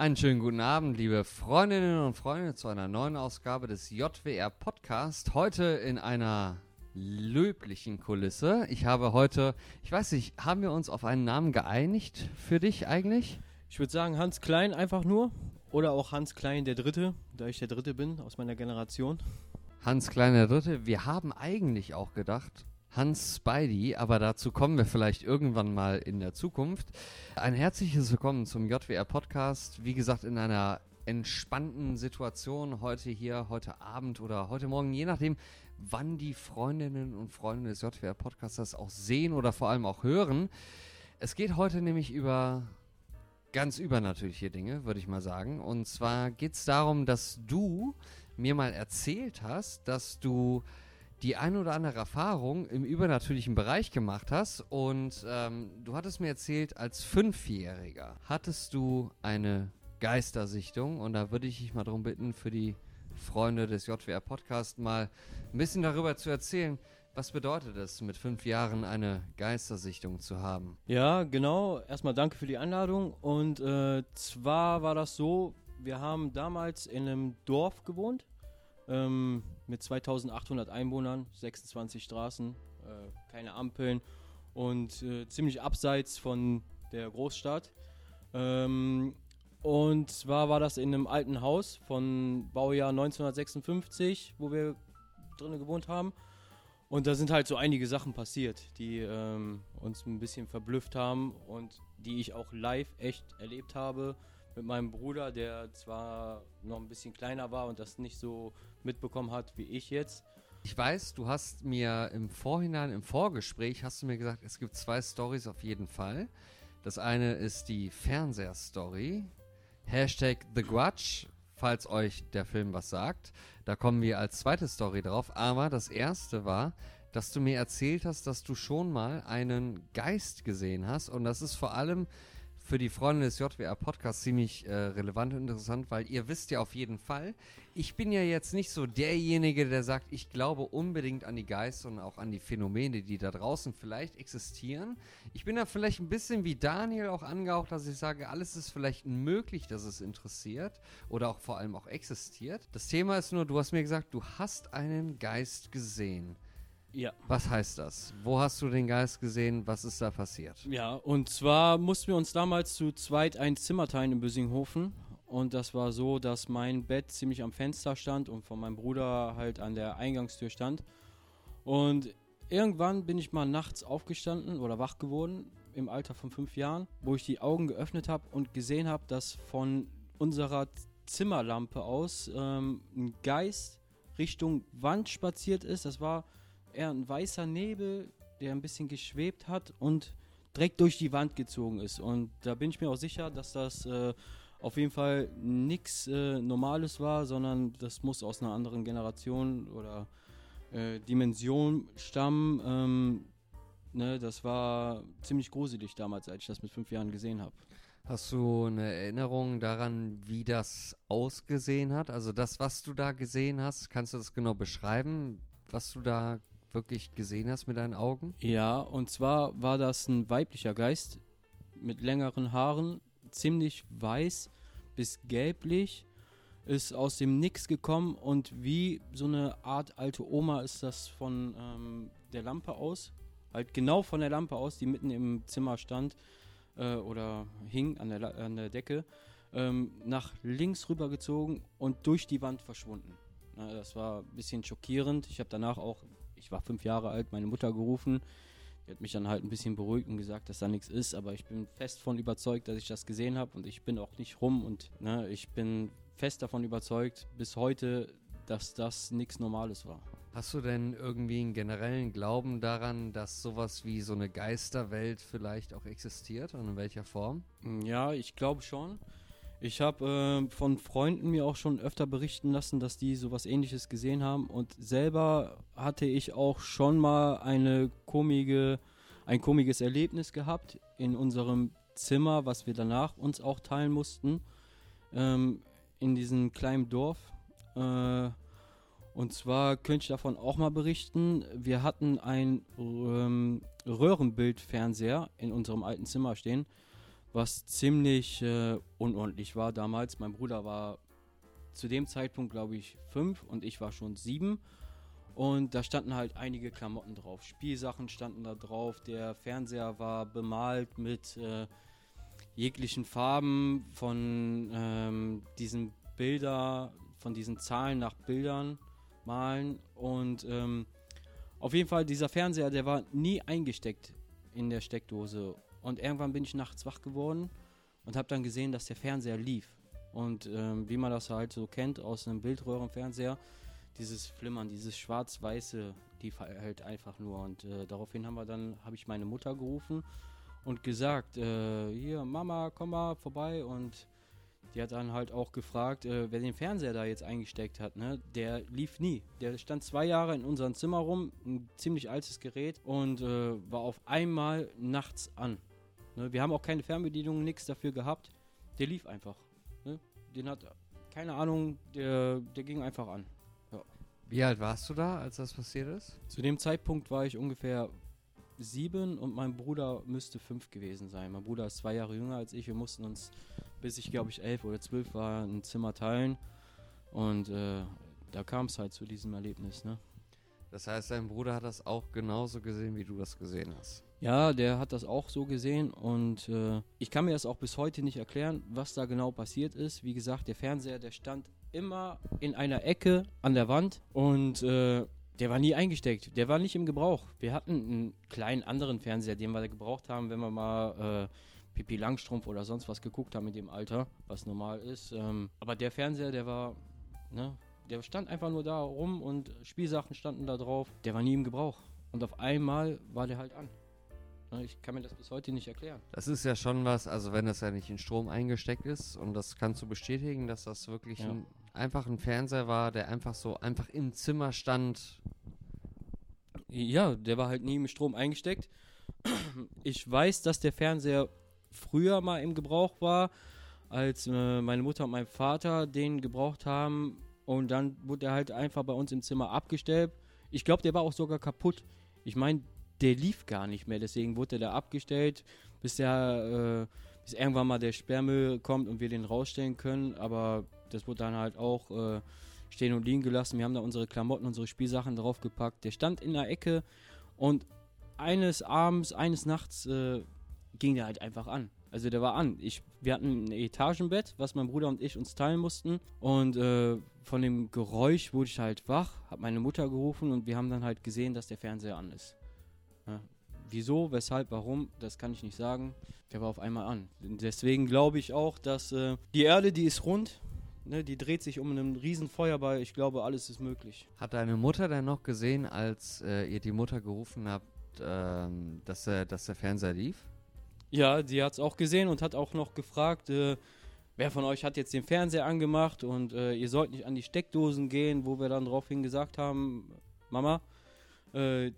Einen schönen guten Abend, liebe Freundinnen und Freunde, zu einer neuen Ausgabe des JWR Podcast. Heute in einer löblichen Kulisse. Ich habe heute, ich weiß nicht, haben wir uns auf einen Namen geeinigt für dich eigentlich? Ich würde sagen Hans Klein einfach nur. Oder auch Hans Klein der Dritte, da ich der Dritte bin aus meiner Generation. Hans Klein der Dritte. Wir haben eigentlich auch gedacht, Hans Spidey, aber dazu kommen wir vielleicht irgendwann mal in der Zukunft. Ein herzliches Willkommen zum JWR Podcast. Wie gesagt, in einer entspannten Situation heute hier, heute Abend oder heute Morgen, je nachdem, wann die Freundinnen und Freunde des JWR Podcasters auch sehen oder vor allem auch hören. Es geht heute nämlich über ganz übernatürliche Dinge, würde ich mal sagen. Und zwar geht es darum, dass du mir mal erzählt hast, dass du die ein oder andere Erfahrung im übernatürlichen Bereich gemacht hast. Und ähm, du hattest mir erzählt, als Fünfjähriger hattest du eine Geistersichtung. Und da würde ich dich mal darum bitten, für die Freunde des JWR Podcast mal ein bisschen darüber zu erzählen. Was bedeutet es, mit fünf Jahren eine Geistersichtung zu haben? Ja, genau. Erstmal danke für die Einladung. Und äh, zwar war das so, wir haben damals in einem Dorf gewohnt ähm, mit 2800 Einwohnern, 26 Straßen, äh, keine Ampeln und äh, ziemlich abseits von der Großstadt. Ähm, und zwar war das in einem alten Haus von Baujahr 1956, wo wir drinnen gewohnt haben. Und da sind halt so einige Sachen passiert, die ähm, uns ein bisschen verblüfft haben und die ich auch live echt erlebt habe mit meinem Bruder, der zwar noch ein bisschen kleiner war und das nicht so mitbekommen hat wie ich jetzt. Ich weiß, du hast mir im Vorhinein, im Vorgespräch, hast du mir gesagt, es gibt zwei Stories auf jeden Fall. Das eine ist die Fernsehstory. Hashtag The Grudge, falls euch der Film was sagt. Da kommen wir als zweite Story drauf. Aber das erste war, dass du mir erzählt hast, dass du schon mal einen Geist gesehen hast. Und das ist vor allem für die Freunde des JWR Podcasts ziemlich äh, relevant und interessant, weil ihr wisst ja auf jeden Fall, ich bin ja jetzt nicht so derjenige, der sagt, ich glaube unbedingt an die Geister und auch an die Phänomene, die da draußen vielleicht existieren. Ich bin da vielleicht ein bisschen wie Daniel auch angehaucht, dass ich sage, alles ist vielleicht möglich, dass es interessiert oder auch vor allem auch existiert. Das Thema ist nur, du hast mir gesagt, du hast einen Geist gesehen. Ja. Was heißt das? Wo hast du den Geist gesehen? Was ist da passiert? Ja, und zwar mussten wir uns damals zu zweit ein Zimmer teilen in Bösinghofen. Und das war so, dass mein Bett ziemlich am Fenster stand und von meinem Bruder halt an der Eingangstür stand. Und irgendwann bin ich mal nachts aufgestanden oder wach geworden, im Alter von fünf Jahren, wo ich die Augen geöffnet habe und gesehen habe, dass von unserer Zimmerlampe aus ähm, ein Geist Richtung Wand spaziert ist. Das war eher ein weißer Nebel, der ein bisschen geschwebt hat und direkt durch die Wand gezogen ist. Und da bin ich mir auch sicher, dass das äh, auf jeden Fall nichts äh, Normales war, sondern das muss aus einer anderen Generation oder äh, Dimension stammen. Ähm, ne, das war ziemlich gruselig damals, als ich das mit fünf Jahren gesehen habe. Hast du eine Erinnerung daran, wie das ausgesehen hat? Also das, was du da gesehen hast, kannst du das genau beschreiben, was du da wirklich gesehen hast mit deinen Augen? Ja, und zwar war das ein weiblicher Geist mit längeren Haaren, ziemlich weiß bis gelblich, ist aus dem Nix gekommen und wie so eine Art alte Oma ist das von ähm, der Lampe aus, halt genau von der Lampe aus, die mitten im Zimmer stand äh, oder hing an der, an der Decke, ähm, nach links rübergezogen und durch die Wand verschwunden. Das war ein bisschen schockierend. Ich habe danach auch ich war fünf Jahre alt, meine Mutter gerufen. Die hat mich dann halt ein bisschen beruhigt und gesagt, dass da nichts ist. Aber ich bin fest davon überzeugt, dass ich das gesehen habe. Und ich bin auch nicht rum. Und ne, ich bin fest davon überzeugt, bis heute, dass das nichts Normales war. Hast du denn irgendwie einen generellen Glauben daran, dass sowas wie so eine Geisterwelt vielleicht auch existiert und in welcher Form? Ja, ich glaube schon. Ich habe äh, von Freunden mir auch schon öfter berichten lassen, dass die sowas ähnliches gesehen haben. Und selber hatte ich auch schon mal eine komige, ein komisches Erlebnis gehabt in unserem Zimmer, was wir danach uns auch teilen mussten. Ähm, in diesem kleinen Dorf. Äh, und zwar könnte ich davon auch mal berichten. Wir hatten ein ähm, Röhrenbildfernseher in unserem alten Zimmer stehen was ziemlich äh, unordentlich war damals. Mein Bruder war zu dem Zeitpunkt, glaube ich, fünf und ich war schon sieben. Und da standen halt einige Klamotten drauf. Spielsachen standen da drauf. Der Fernseher war bemalt mit äh, jeglichen Farben von ähm, diesen Bilder, von diesen Zahlen nach Bildern malen. Und ähm, auf jeden Fall, dieser Fernseher, der war nie eingesteckt in der Steckdose. Und irgendwann bin ich nachts wach geworden und habe dann gesehen, dass der Fernseher lief. Und ähm, wie man das halt so kennt aus einem Bildröhrenfernseher, dieses Flimmern, dieses schwarz-weiße, die halt einfach nur. Und äh, daraufhin haben wir dann, habe ich meine Mutter gerufen und gesagt, äh, hier Mama, komm mal vorbei und die hat dann halt auch gefragt, äh, wer den Fernseher da jetzt eingesteckt hat. Ne? Der lief nie. Der stand zwei Jahre in unserem Zimmer rum, ein ziemlich altes Gerät und äh, war auf einmal nachts an. Ne? Wir haben auch keine Fernbedienung, nichts dafür gehabt. Der lief einfach. Ne? Den hat, keine Ahnung, der, der ging einfach an. Ja. Wie alt warst du da, als das passiert ist? Zu dem Zeitpunkt war ich ungefähr sieben und mein Bruder müsste fünf gewesen sein. Mein Bruder ist zwei Jahre jünger als ich. Wir mussten uns, bis ich glaube ich elf oder zwölf war, ein Zimmer teilen. Und äh, da kam es halt zu diesem Erlebnis. Ne? Das heißt, dein Bruder hat das auch genauso gesehen, wie du das gesehen hast. Ja, der hat das auch so gesehen und äh, ich kann mir das auch bis heute nicht erklären, was da genau passiert ist. Wie gesagt, der Fernseher, der stand immer in einer Ecke an der Wand und äh, der war nie eingesteckt. Der war nicht im Gebrauch. Wir hatten einen kleinen anderen Fernseher, den wir gebraucht haben, wenn wir mal äh, Pipi Langstrumpf oder sonst was geguckt haben in dem Alter, was normal ist. Ähm, aber der Fernseher, der war, ne, der stand einfach nur da rum und Spielsachen standen da drauf. Der war nie im Gebrauch. Und auf einmal war der halt an. Ne, ich kann mir das bis heute nicht erklären. Das ist ja schon was, also wenn das ja nicht in Strom eingesteckt ist und das kannst du bestätigen, dass das wirklich ja. ein, einfach ein Fernseher war, der einfach so einfach im Zimmer stand. Ja, der war halt nie im Strom eingesteckt. Ich weiß, dass der Fernseher früher mal im Gebrauch war, als äh, meine Mutter und mein Vater den gebraucht haben und dann wurde er halt einfach bei uns im Zimmer abgestellt. Ich glaube, der war auch sogar kaputt. Ich meine, der lief gar nicht mehr. Deswegen wurde der abgestellt, bis der, äh, bis irgendwann mal der Sperrmüll kommt und wir den rausstellen können. Aber das wurde dann halt auch äh, stehen und liegen gelassen. Wir haben da unsere Klamotten, unsere Spielsachen draufgepackt. Der stand in der Ecke und eines Abends, eines Nachts äh, ging der halt einfach an. Also der war an. Ich, wir hatten ein Etagenbett, was mein Bruder und ich uns teilen mussten. Und äh, von dem Geräusch wurde ich halt wach, habe meine Mutter gerufen und wir haben dann halt gesehen, dass der Fernseher an ist. Ja. Wieso, weshalb, warum, das kann ich nicht sagen. Der war auf einmal an. Deswegen glaube ich auch, dass äh, die Erde, die ist rund, ne, die dreht sich um einen riesen Feuerball. Ich glaube, alles ist möglich. Hat deine Mutter denn noch gesehen, als äh, ihr die Mutter gerufen habt, ähm, dass, äh, dass der Fernseher lief? Ja, sie hat es auch gesehen und hat auch noch gefragt, äh, wer von euch hat jetzt den Fernseher angemacht und äh, ihr sollt nicht an die Steckdosen gehen, wo wir dann daraufhin gesagt haben, Mama, äh,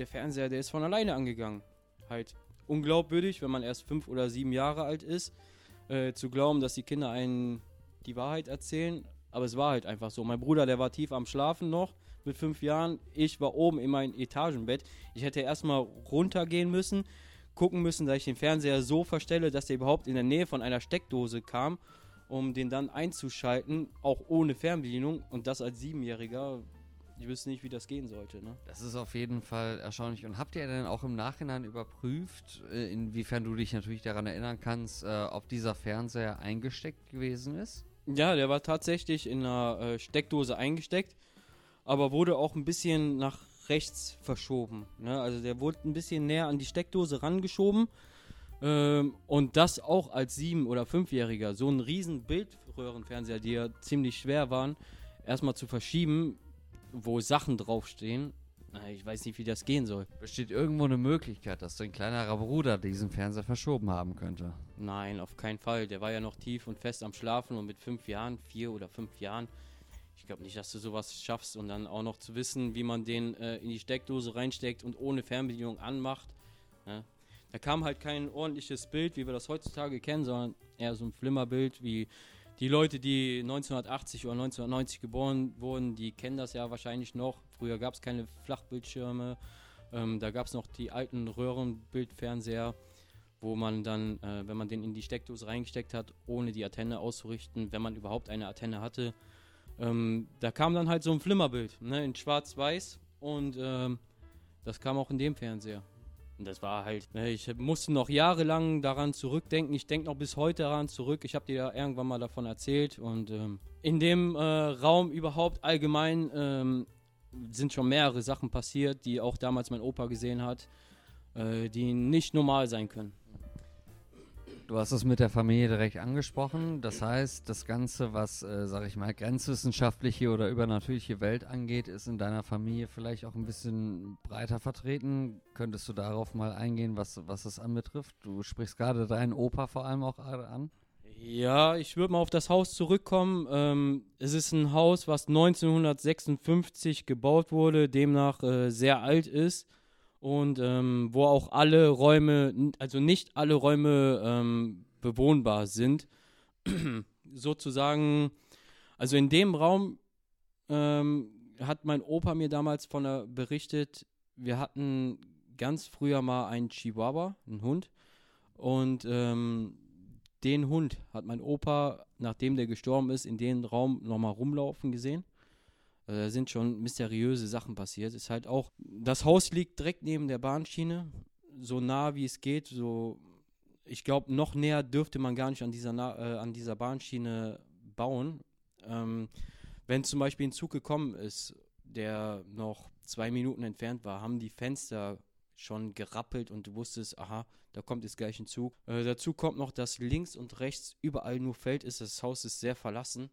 der Fernseher, der ist von alleine angegangen. Halt unglaubwürdig, wenn man erst fünf oder sieben Jahre alt ist, äh, zu glauben, dass die Kinder einen die Wahrheit erzählen. Aber es war halt einfach so. Mein Bruder, der war tief am Schlafen noch mit fünf Jahren. Ich war oben in meinem Etagenbett. Ich hätte erstmal runtergehen müssen, gucken müssen, dass ich den Fernseher so verstelle, dass er überhaupt in der Nähe von einer Steckdose kam, um den dann einzuschalten, auch ohne Fernbedienung. Und das als Siebenjähriger ich wüsste nicht, wie das gehen sollte. Ne? Das ist auf jeden Fall erstaunlich. Und habt ihr denn auch im Nachhinein überprüft, äh, inwiefern du dich natürlich daran erinnern kannst, äh, ob dieser Fernseher eingesteckt gewesen ist? Ja, der war tatsächlich in einer äh, Steckdose eingesteckt, aber wurde auch ein bisschen nach rechts verschoben. Ne? Also der wurde ein bisschen näher an die Steckdose rangeschoben. Ähm, und das auch als sieben- oder fünfjähriger. So ein riesen Bildröhrenfernseher, die ja ziemlich schwer waren, erstmal zu verschieben, wo Sachen draufstehen. Ich weiß nicht, wie das gehen soll. Besteht irgendwo eine Möglichkeit, dass dein kleinerer Bruder diesen Fernseher verschoben haben könnte? Nein, auf keinen Fall. Der war ja noch tief und fest am Schlafen und mit fünf Jahren, vier oder fünf Jahren, ich glaube nicht, dass du sowas schaffst und dann auch noch zu wissen, wie man den äh, in die Steckdose reinsteckt und ohne Fernbedienung anmacht. Ne? Da kam halt kein ordentliches Bild, wie wir das heutzutage kennen, sondern eher so ein Flimmerbild, wie die Leute, die 1980 oder 1990 geboren wurden, die kennen das ja wahrscheinlich noch. Früher gab es keine Flachbildschirme. Ähm, da gab es noch die alten Röhrenbildfernseher. wo man dann, äh, wenn man den in die Steckdose reingesteckt hat, ohne die Antenne auszurichten, wenn man überhaupt eine Antenne hatte, ähm, da kam dann halt so ein Flimmerbild, ne, in schwarz-weiß und ähm, das kam auch in dem Fernseher. Und das war halt, ne, ich musste noch jahrelang daran zurückdenken. Ich denke noch bis heute daran zurück. Ich habe dir ja irgendwann mal davon erzählt. Und ähm, in dem äh, Raum überhaupt allgemein ähm, sind schon mehrere Sachen passiert, die auch damals mein Opa gesehen hat, äh, die nicht normal sein können. Du hast es mit der Familie direkt angesprochen. Das heißt, das Ganze, was, äh, sag ich mal, grenzwissenschaftliche oder übernatürliche Welt angeht, ist in deiner Familie vielleicht auch ein bisschen breiter vertreten. Könntest du darauf mal eingehen, was, was es anbetrifft? Du sprichst gerade deinen Opa vor allem auch an. Ja, ich würde mal auf das Haus zurückkommen. Ähm, es ist ein Haus, was 1956 gebaut wurde, demnach äh, sehr alt ist und ähm, wo auch alle Räume, also nicht alle Räume ähm, bewohnbar sind. Sozusagen, also in dem Raum ähm, hat mein Opa mir damals von der berichtet, wir hatten ganz früher mal einen Chihuahua, einen Hund. Und ähm, den Hund hat mein Opa, nachdem der gestorben ist, in den Raum nochmal rumlaufen gesehen. Also da sind schon mysteriöse Sachen passiert. Ist halt auch, das Haus liegt direkt neben der Bahnschiene, so nah wie es geht. So, ich glaube, noch näher dürfte man gar nicht an dieser, äh, an dieser Bahnschiene bauen. Ähm, wenn zum Beispiel ein Zug gekommen ist, der noch zwei Minuten entfernt war, haben die Fenster schon gerappelt und du wusstest, aha, da kommt jetzt gleich ein Zug. Äh, dazu kommt noch, dass links und rechts überall nur Feld ist. Das Haus ist sehr verlassen.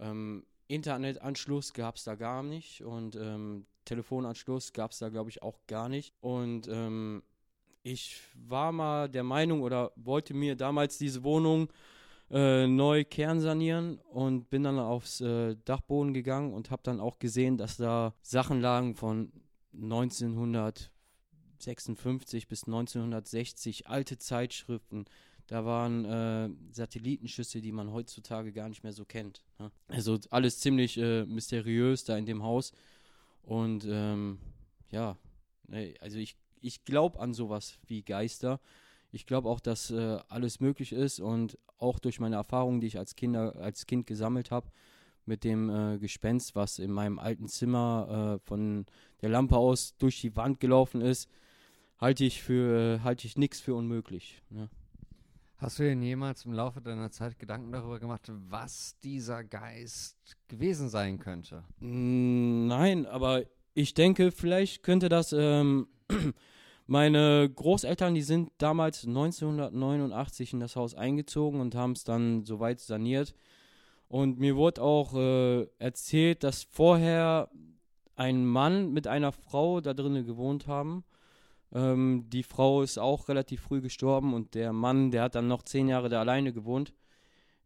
Ähm, Internetanschluss gab es da gar nicht und ähm, Telefonanschluss gab es da, glaube ich, auch gar nicht. Und ähm, ich war mal der Meinung oder wollte mir damals diese Wohnung äh, neu kernsanieren und bin dann aufs äh, Dachboden gegangen und habe dann auch gesehen, dass da Sachen lagen von 1956 bis 1960, alte Zeitschriften, da waren äh, Satellitenschüsse, die man heutzutage gar nicht mehr so kennt. Ne? Also alles ziemlich äh, mysteriös da in dem Haus. Und ähm, ja, also ich, ich glaube an sowas wie Geister. Ich glaube auch, dass äh, alles möglich ist und auch durch meine Erfahrungen, die ich als, Kinder, als Kind gesammelt habe, mit dem äh, Gespenst, was in meinem alten Zimmer äh, von der Lampe aus durch die Wand gelaufen ist, halte ich für halte ich nichts für unmöglich. Ne? Hast du dir jemals im Laufe deiner Zeit Gedanken darüber gemacht, was dieser Geist gewesen sein könnte? Mm, nein, aber ich denke, vielleicht könnte das. Ähm, meine Großeltern, die sind damals 1989 in das Haus eingezogen und haben es dann soweit saniert. Und mir wurde auch äh, erzählt, dass vorher ein Mann mit einer Frau da drinnen gewohnt haben ähm, die Frau ist auch relativ früh gestorben und der Mann, der hat dann noch zehn Jahre da alleine gewohnt.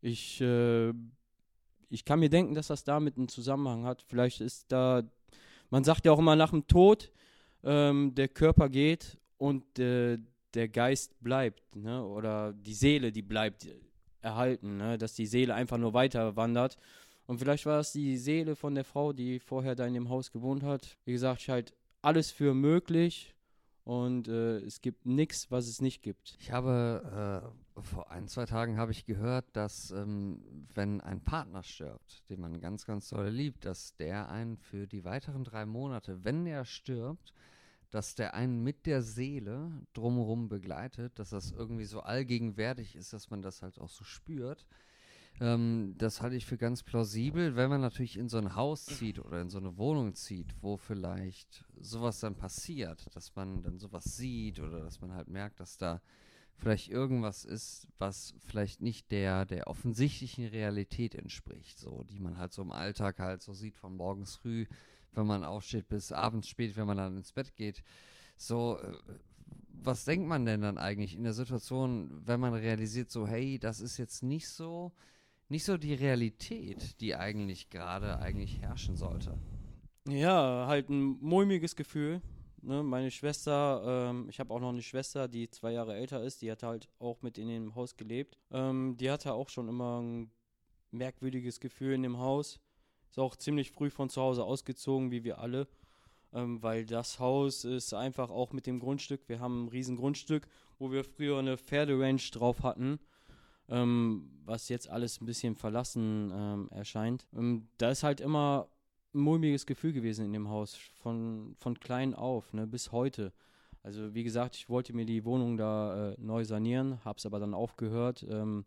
Ich, äh, ich kann mir denken, dass das damit einen Zusammenhang hat. Vielleicht ist da, man sagt ja auch immer nach dem Tod, ähm, der Körper geht und äh, der Geist bleibt, ne? oder die Seele, die bleibt erhalten, ne? dass die Seele einfach nur weiter wandert. Und vielleicht war es die Seele von der Frau, die vorher da in dem Haus gewohnt hat. Wie gesagt, ich halte alles für möglich und äh, es gibt nichts, was es nicht gibt. Ich habe äh, vor ein, zwei Tagen habe ich gehört, dass ähm, wenn ein Partner stirbt, den man ganz, ganz doll liebt, dass der einen für die weiteren drei Monate, wenn er stirbt, dass der einen mit der Seele drumherum begleitet, dass das irgendwie so allgegenwärtig ist, dass man das halt auch so spürt. Ähm, das halte ich für ganz plausibel, wenn man natürlich in so ein Haus zieht oder in so eine Wohnung zieht, wo vielleicht sowas dann passiert, dass man dann sowas sieht oder dass man halt merkt, dass da vielleicht irgendwas ist, was vielleicht nicht der, der offensichtlichen Realität entspricht, so, die man halt so im Alltag halt so sieht, von morgens früh, wenn man aufsteht, bis abends spät, wenn man dann ins Bett geht. So, äh, was denkt man denn dann eigentlich in der Situation, wenn man realisiert, so, hey, das ist jetzt nicht so, nicht so die Realität, die eigentlich gerade eigentlich herrschen sollte. Ja, halt ein mulmiges Gefühl. Ne? Meine Schwester, ähm, ich habe auch noch eine Schwester, die zwei Jahre älter ist, die hat halt auch mit in dem Haus gelebt. Ähm, die hatte auch schon immer ein merkwürdiges Gefühl in dem Haus. Ist auch ziemlich früh von zu Hause ausgezogen, wie wir alle. ähm, weil das Haus ist einfach auch mit dem Grundstück, wir haben ein riesen Grundstück, wo wir früher eine Pferderanch drauf hatten, ähm, was jetzt alles ein bisschen verlassen ähm, erscheint. Ähm, da ist halt immer ein mulmiges Gefühl gewesen in dem Haus, von, von klein auf, ne, bis heute. Also wie gesagt, ich wollte mir die Wohnung da äh, neu sanieren, habe es aber dann aufgehört, ähm,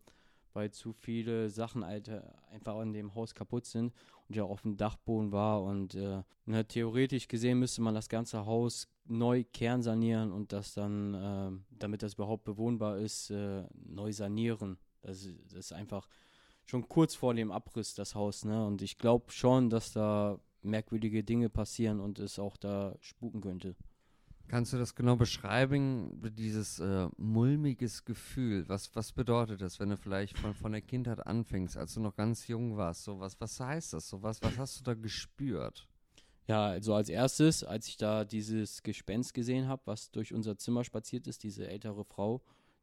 weil zu viele Sachen Alter, einfach an dem Haus kaputt sind und ja auf dem Dachboden war. Und äh, ne, theoretisch gesehen müsste man das ganze Haus neu kernsanieren und das dann, äh, damit das überhaupt bewohnbar ist, äh, neu sanieren. Das, das, ist einfach schon kurz vor dem Abriss, das Haus. Ne? Und ich glaube schon, dass da merkwürdige Dinge passieren und es auch da spuken könnte. Kannst du das genau beschreiben, dieses äh, mulmiges Gefühl? Was, was bedeutet das, wenn du vielleicht von, von der Kindheit anfängst, als du noch ganz jung warst? So was, was heißt das? So was, was hast du da gespürt? Ja, also als erstes, als ich da dieses Gespenst gesehen habe, was durch unser Zimmer spaziert ist, diese ältere Frau,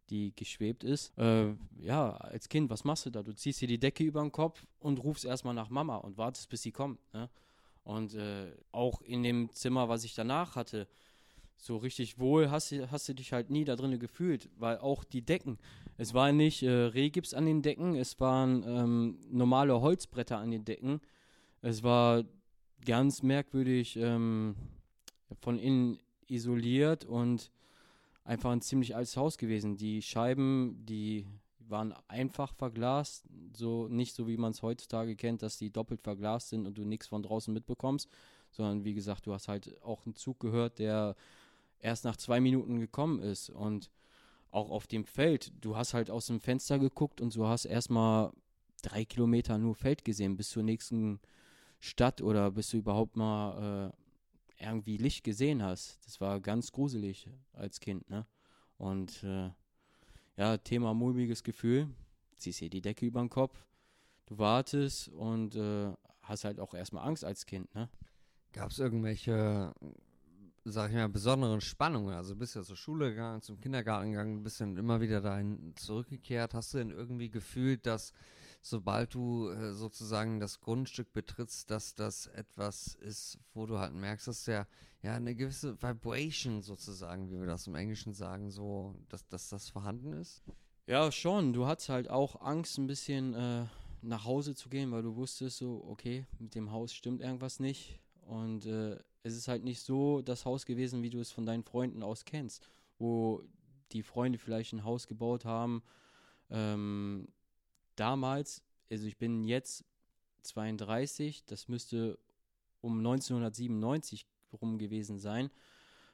die geschwebt ist. Äh, ja, als Kind, was machst du da? Du ziehst dir die Decke über den Kopf und rufst erstmal nach Mama und wartest, bis sie kommt. Ne? Und äh, auch in dem Zimmer, was ich danach hatte, so richtig wohl hast, hast du dich halt nie da drinnen gefühlt, weil auch die Decken, es war nicht äh, Rehgips an den Decken, es waren ähm, normale Holzbretter an den Decken. Es war ganz merkwürdig ähm, von innen isoliert und einfach ein ziemlich altes Haus gewesen. Die Scheiben, die waren einfach verglast, so nicht so wie man es heutzutage kennt, dass die doppelt verglast sind und du nichts von draußen mitbekommst, sondern wie gesagt, du hast halt auch einen Zug gehört, der erst nach zwei Minuten gekommen ist. Und auch auf dem Feld, du hast halt aus dem Fenster geguckt und so hast erstmal drei Kilometer nur Feld gesehen bis zur nächsten Stadt oder bis du überhaupt mal äh, irgendwie Licht gesehen hast. Das war ganz gruselig als Kind, ne? Und äh, ja, Thema mulmiges Gefühl. Ziehst dir die Decke über den Kopf, du wartest und äh, hast halt auch erstmal Angst als Kind, ne? Gab es irgendwelche sag ich mal, besonderen Spannungen. Also bist ja zur Schule gegangen, zum Kindergarten gegangen, bist dann immer wieder dahin zurückgekehrt. Hast du denn irgendwie gefühlt, dass sobald du äh, sozusagen das Grundstück betrittst, dass das etwas ist, wo du halt merkst, dass der ja eine gewisse Vibration sozusagen, wie wir das im Englischen sagen, so, dass, dass das vorhanden ist? Ja, schon. Du hattest halt auch Angst, ein bisschen äh, nach Hause zu gehen, weil du wusstest so, okay, mit dem Haus stimmt irgendwas nicht. Und äh, es ist halt nicht so das Haus gewesen, wie du es von deinen Freunden aus kennst, wo die Freunde vielleicht ein Haus gebaut haben. Ähm, damals, also ich bin jetzt 32, das müsste um 1997 rum gewesen sein.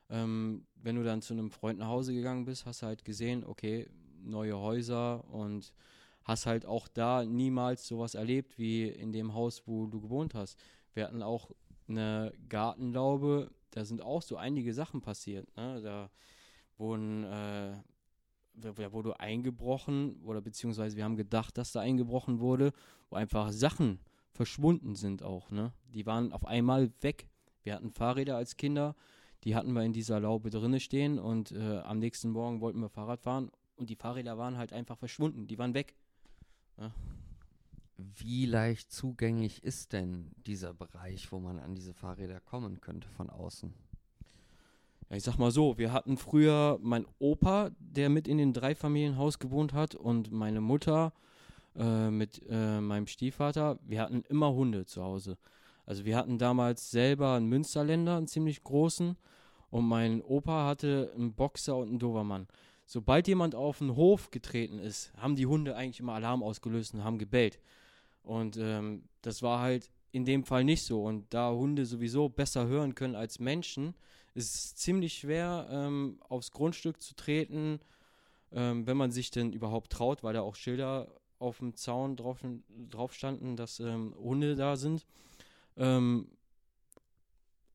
Ähm, wenn du dann zu einem Freund nach Hause gegangen bist, hast du halt gesehen, okay, neue Häuser und hast halt auch da niemals sowas erlebt wie in dem Haus, wo du gewohnt hast. Wir hatten auch eine Gartenlaube, da sind auch so einige Sachen passiert. Ne? Da wurden, äh, da wurde eingebrochen oder beziehungsweise wir haben gedacht, dass da eingebrochen wurde, wo einfach Sachen verschwunden sind auch. Ne? Die waren auf einmal weg. Wir hatten Fahrräder als Kinder, die hatten wir in dieser Laube drinne stehen und äh, am nächsten Morgen wollten wir Fahrrad fahren und die Fahrräder waren halt einfach verschwunden, die waren weg. Ne? Wie leicht zugänglich ist denn dieser Bereich, wo man an diese Fahrräder kommen könnte von außen? Ich sag mal so, wir hatten früher meinen Opa, der mit in den Dreifamilienhaus gewohnt hat und meine Mutter äh, mit äh, meinem Stiefvater. Wir hatten immer Hunde zu Hause. Also wir hatten damals selber einen Münsterländer, einen ziemlich großen und mein Opa hatte einen Boxer und einen Dobermann. Sobald jemand auf den Hof getreten ist, haben die Hunde eigentlich immer Alarm ausgelöst und haben gebellt. Und ähm, das war halt in dem Fall nicht so. Und da Hunde sowieso besser hören können als Menschen, ist es ziemlich schwer, ähm, aufs Grundstück zu treten, ähm, wenn man sich denn überhaupt traut, weil da auch Schilder auf dem Zaun drauf, drauf standen, dass ähm, Hunde da sind. Ähm,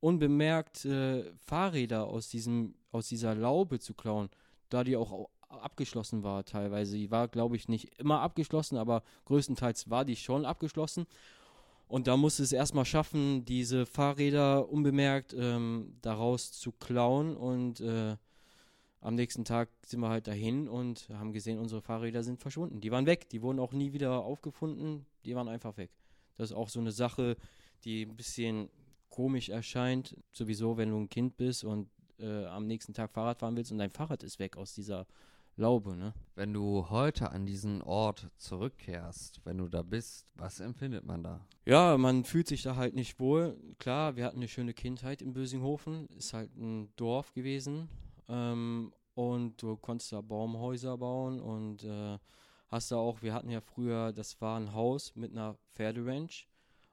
unbemerkt äh, Fahrräder aus, diesem, aus dieser Laube zu klauen, da die auch abgeschlossen war teilweise. Die war, glaube ich, nicht immer abgeschlossen, aber größtenteils war die schon abgeschlossen. Und da musste es erstmal schaffen, diese Fahrräder unbemerkt ähm, daraus zu klauen. Und äh, am nächsten Tag sind wir halt dahin und haben gesehen, unsere Fahrräder sind verschwunden. Die waren weg, die wurden auch nie wieder aufgefunden, die waren einfach weg. Das ist auch so eine Sache, die ein bisschen komisch erscheint. Sowieso, wenn du ein Kind bist und äh, am nächsten Tag Fahrrad fahren willst und dein Fahrrad ist weg aus dieser Laube, ne? Wenn du heute an diesen Ort zurückkehrst, wenn du da bist, was empfindet man da? Ja, man fühlt sich da halt nicht wohl. Klar, wir hatten eine schöne Kindheit in Bösinghofen, ist halt ein Dorf gewesen. Ähm, und du konntest da Baumhäuser bauen und äh, hast da auch, wir hatten ja früher, das war ein Haus mit einer Pferderanch.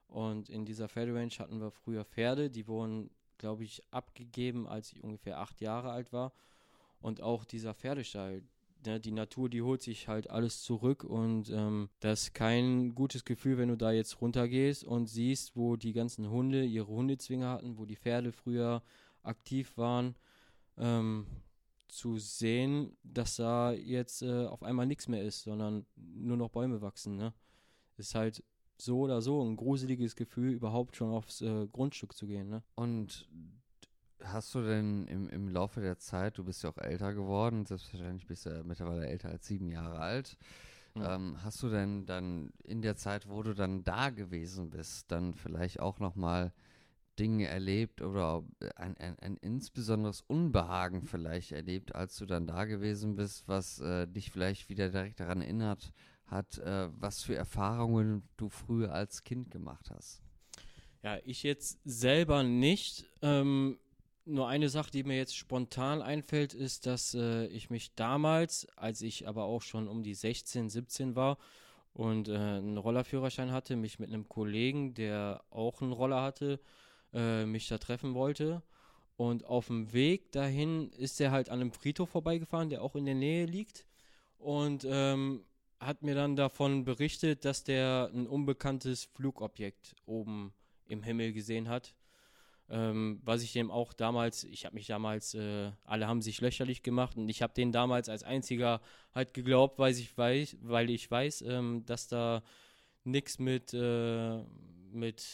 Und in dieser Pferderanch hatten wir früher Pferde, die wurden, glaube ich, abgegeben, als ich ungefähr acht Jahre alt war. Und auch dieser Pferdestall, ne, die Natur, die holt sich halt alles zurück und ähm, das ist kein gutes Gefühl, wenn du da jetzt runtergehst und siehst, wo die ganzen Hunde ihre Hundezwinger hatten, wo die Pferde früher aktiv waren. Ähm, zu sehen, dass da jetzt äh, auf einmal nichts mehr ist, sondern nur noch Bäume wachsen. Ne? Ist halt so oder so ein gruseliges Gefühl, überhaupt schon aufs äh, Grundstück zu gehen. Ne? Und hast du denn im, im Laufe der Zeit, du bist ja auch älter geworden, selbstverständlich bist du ja mittlerweile älter als sieben Jahre alt, ja. ähm, hast du denn dann in der Zeit, wo du dann da gewesen bist, dann vielleicht auch nochmal Dinge erlebt oder ein, ein, ein insbesonderes Unbehagen vielleicht erlebt, als du dann da gewesen bist, was äh, dich vielleicht wieder direkt daran erinnert hat, äh, was für Erfahrungen du früher als Kind gemacht hast? Ja, ich jetzt selber nicht. Ähm, nur eine Sache, die mir jetzt spontan einfällt, ist, dass äh, ich mich damals, als ich aber auch schon um die 16, 17 war und äh, einen Rollerführerschein hatte, mich mit einem Kollegen, der auch einen Roller hatte, äh, mich da treffen wollte. Und auf dem Weg dahin ist er halt an einem Friedhof vorbeigefahren, der auch in der Nähe liegt. Und ähm, hat mir dann davon berichtet, dass der ein unbekanntes Flugobjekt oben im Himmel gesehen hat. Ähm, was ich dem auch damals, ich habe mich damals, äh, alle haben sich löcherlich gemacht und ich habe den damals als einziger halt geglaubt, weil ich weiß, weil ich weiß, ähm, dass da nichts mit, äh, mit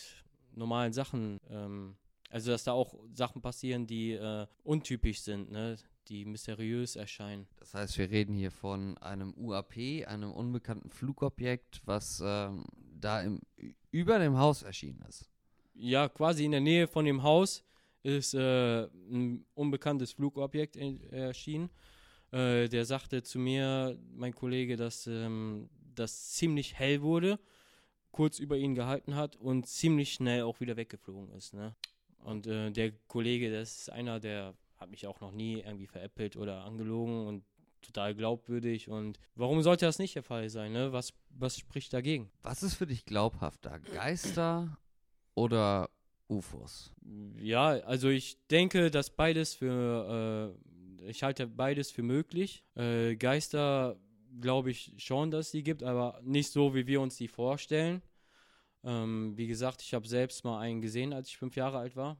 normalen Sachen, ähm, also dass da auch Sachen passieren, die äh, untypisch sind, ne? die mysteriös erscheinen. Das heißt, wir reden hier von einem UAP, einem unbekannten Flugobjekt, was ähm, da im, über dem Haus erschienen ist. Ja, quasi in der Nähe von dem Haus ist äh, ein unbekanntes Flugobjekt erschienen. Äh, der sagte zu mir, mein Kollege, dass ähm, das ziemlich hell wurde kurz über ihn gehalten hat und ziemlich schnell auch wieder weggeflogen ist. Ne? Und äh, der Kollege, das ist einer, der hat mich auch noch nie irgendwie veräppelt oder angelogen und total glaubwürdig. Und warum sollte das nicht der Fall sein? Ne? Was, was spricht dagegen? Was ist für dich glaubhafter? Geister oder UFOs? Ja, also ich denke, dass beides für, äh, ich halte beides für möglich. Äh, Geister glaube ich schon, dass die gibt, aber nicht so, wie wir uns die vorstellen. Ähm, wie gesagt, ich habe selbst mal einen gesehen, als ich fünf Jahre alt war,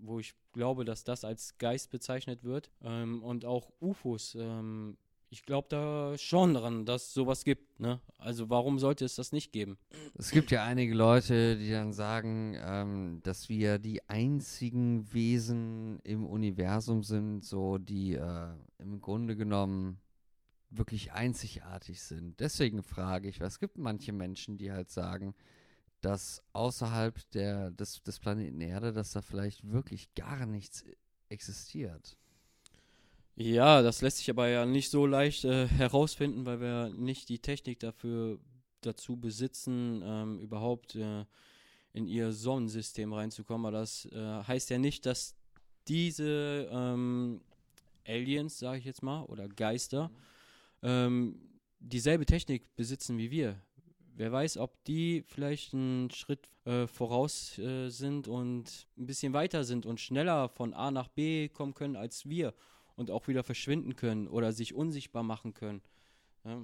wo ich glaube, dass das als Geist bezeichnet wird. Ähm, und auch UFOs. Ähm, ich glaube da schon dran, dass sowas gibt. Ne? Also warum sollte es das nicht geben? Es gibt ja einige Leute, die dann sagen, ähm, dass wir die einzigen Wesen im Universum sind, so die äh, im Grunde genommen wirklich einzigartig sind. Deswegen frage ich, was gibt manche Menschen, die halt sagen, dass außerhalb der, des, des Planeten Erde, dass da vielleicht wirklich gar nichts existiert. Ja, das lässt sich aber ja nicht so leicht äh, herausfinden, weil wir nicht die Technik dafür dazu besitzen, ähm, überhaupt äh, in ihr Sonnensystem reinzukommen. Aber das äh, heißt ja nicht, dass diese ähm, Aliens, sage ich jetzt mal, oder Geister, mhm ähm, dieselbe Technik besitzen wie wir. Wer weiß, ob die vielleicht einen Schritt äh, voraus äh, sind und ein bisschen weiter sind und schneller von A nach B kommen können als wir und auch wieder verschwinden können oder sich unsichtbar machen können. Ja,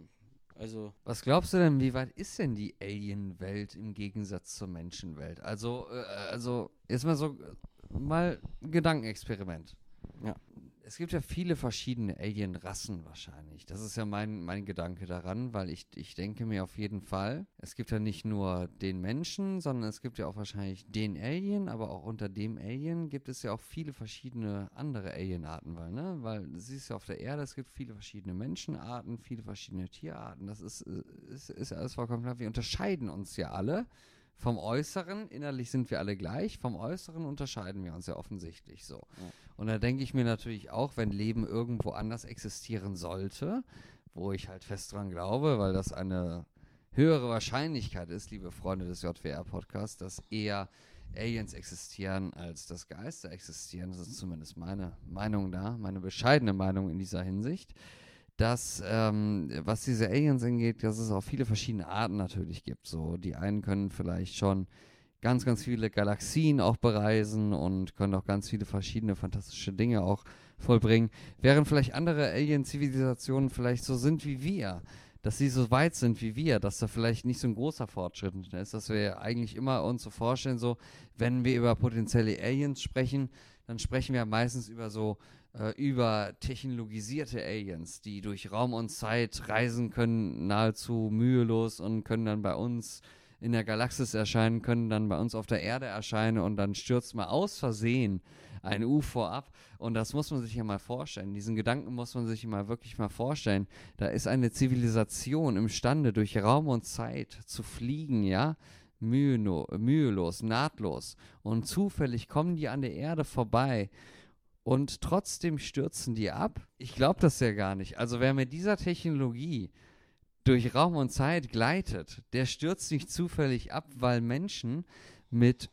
also. Was glaubst du denn, wie weit ist denn die Alien-Welt im Gegensatz zur Menschenwelt? Also, äh, also jetzt mal so mal ein Gedankenexperiment. Ja es gibt ja viele verschiedene Alien-Rassen wahrscheinlich. Das ist ja mein, mein Gedanke daran, weil ich, ich denke mir auf jeden Fall, es gibt ja nicht nur den Menschen, sondern es gibt ja auch wahrscheinlich den Alien, aber auch unter dem Alien gibt es ja auch viele verschiedene andere Alienarten, weil, ne, weil du siehst ja auf der Erde, es gibt viele verschiedene Menschenarten, viele verschiedene Tierarten. Das ist, ist, ist alles vollkommen klar. Wir unterscheiden uns ja alle vom Äußeren, innerlich sind wir alle gleich, vom Äußeren unterscheiden wir uns ja offensichtlich so. Ja. Und da denke ich mir natürlich auch, wenn Leben irgendwo anders existieren sollte, wo ich halt fest dran glaube, weil das eine höhere Wahrscheinlichkeit ist, liebe Freunde des JWR-Podcasts, dass eher Aliens existieren, als dass Geister existieren. Das ist zumindest meine Meinung da, meine bescheidene Meinung in dieser Hinsicht. Dass, ähm, was diese Aliens angeht, dass es auch viele verschiedene Arten natürlich gibt. So, die einen können vielleicht schon ganz, ganz viele Galaxien auch bereisen und können auch ganz viele verschiedene fantastische Dinge auch vollbringen. Während vielleicht andere Alien-Zivilisationen vielleicht so sind wie wir dass sie so weit sind wie wir, dass da vielleicht nicht so ein großer Fortschritt ist, dass wir eigentlich immer uns so vorstellen, so, wenn wir über potenzielle Aliens sprechen, dann sprechen wir meistens über so über technologisierte Aliens, die durch Raum und Zeit reisen können, nahezu mühelos und können dann bei uns in der Galaxis erscheinen, können dann bei uns auf der Erde erscheinen und dann stürzt mal aus Versehen ein UFO ab. Und das muss man sich ja mal vorstellen. Diesen Gedanken muss man sich mal wirklich mal vorstellen. Da ist eine Zivilisation imstande, durch Raum und Zeit zu fliegen, ja, mühelos, nahtlos. Und zufällig kommen die an der Erde vorbei. Und trotzdem stürzen die ab? Ich glaube das ja gar nicht. Also wer mit dieser Technologie durch Raum und Zeit gleitet, der stürzt nicht zufällig ab, weil Menschen mit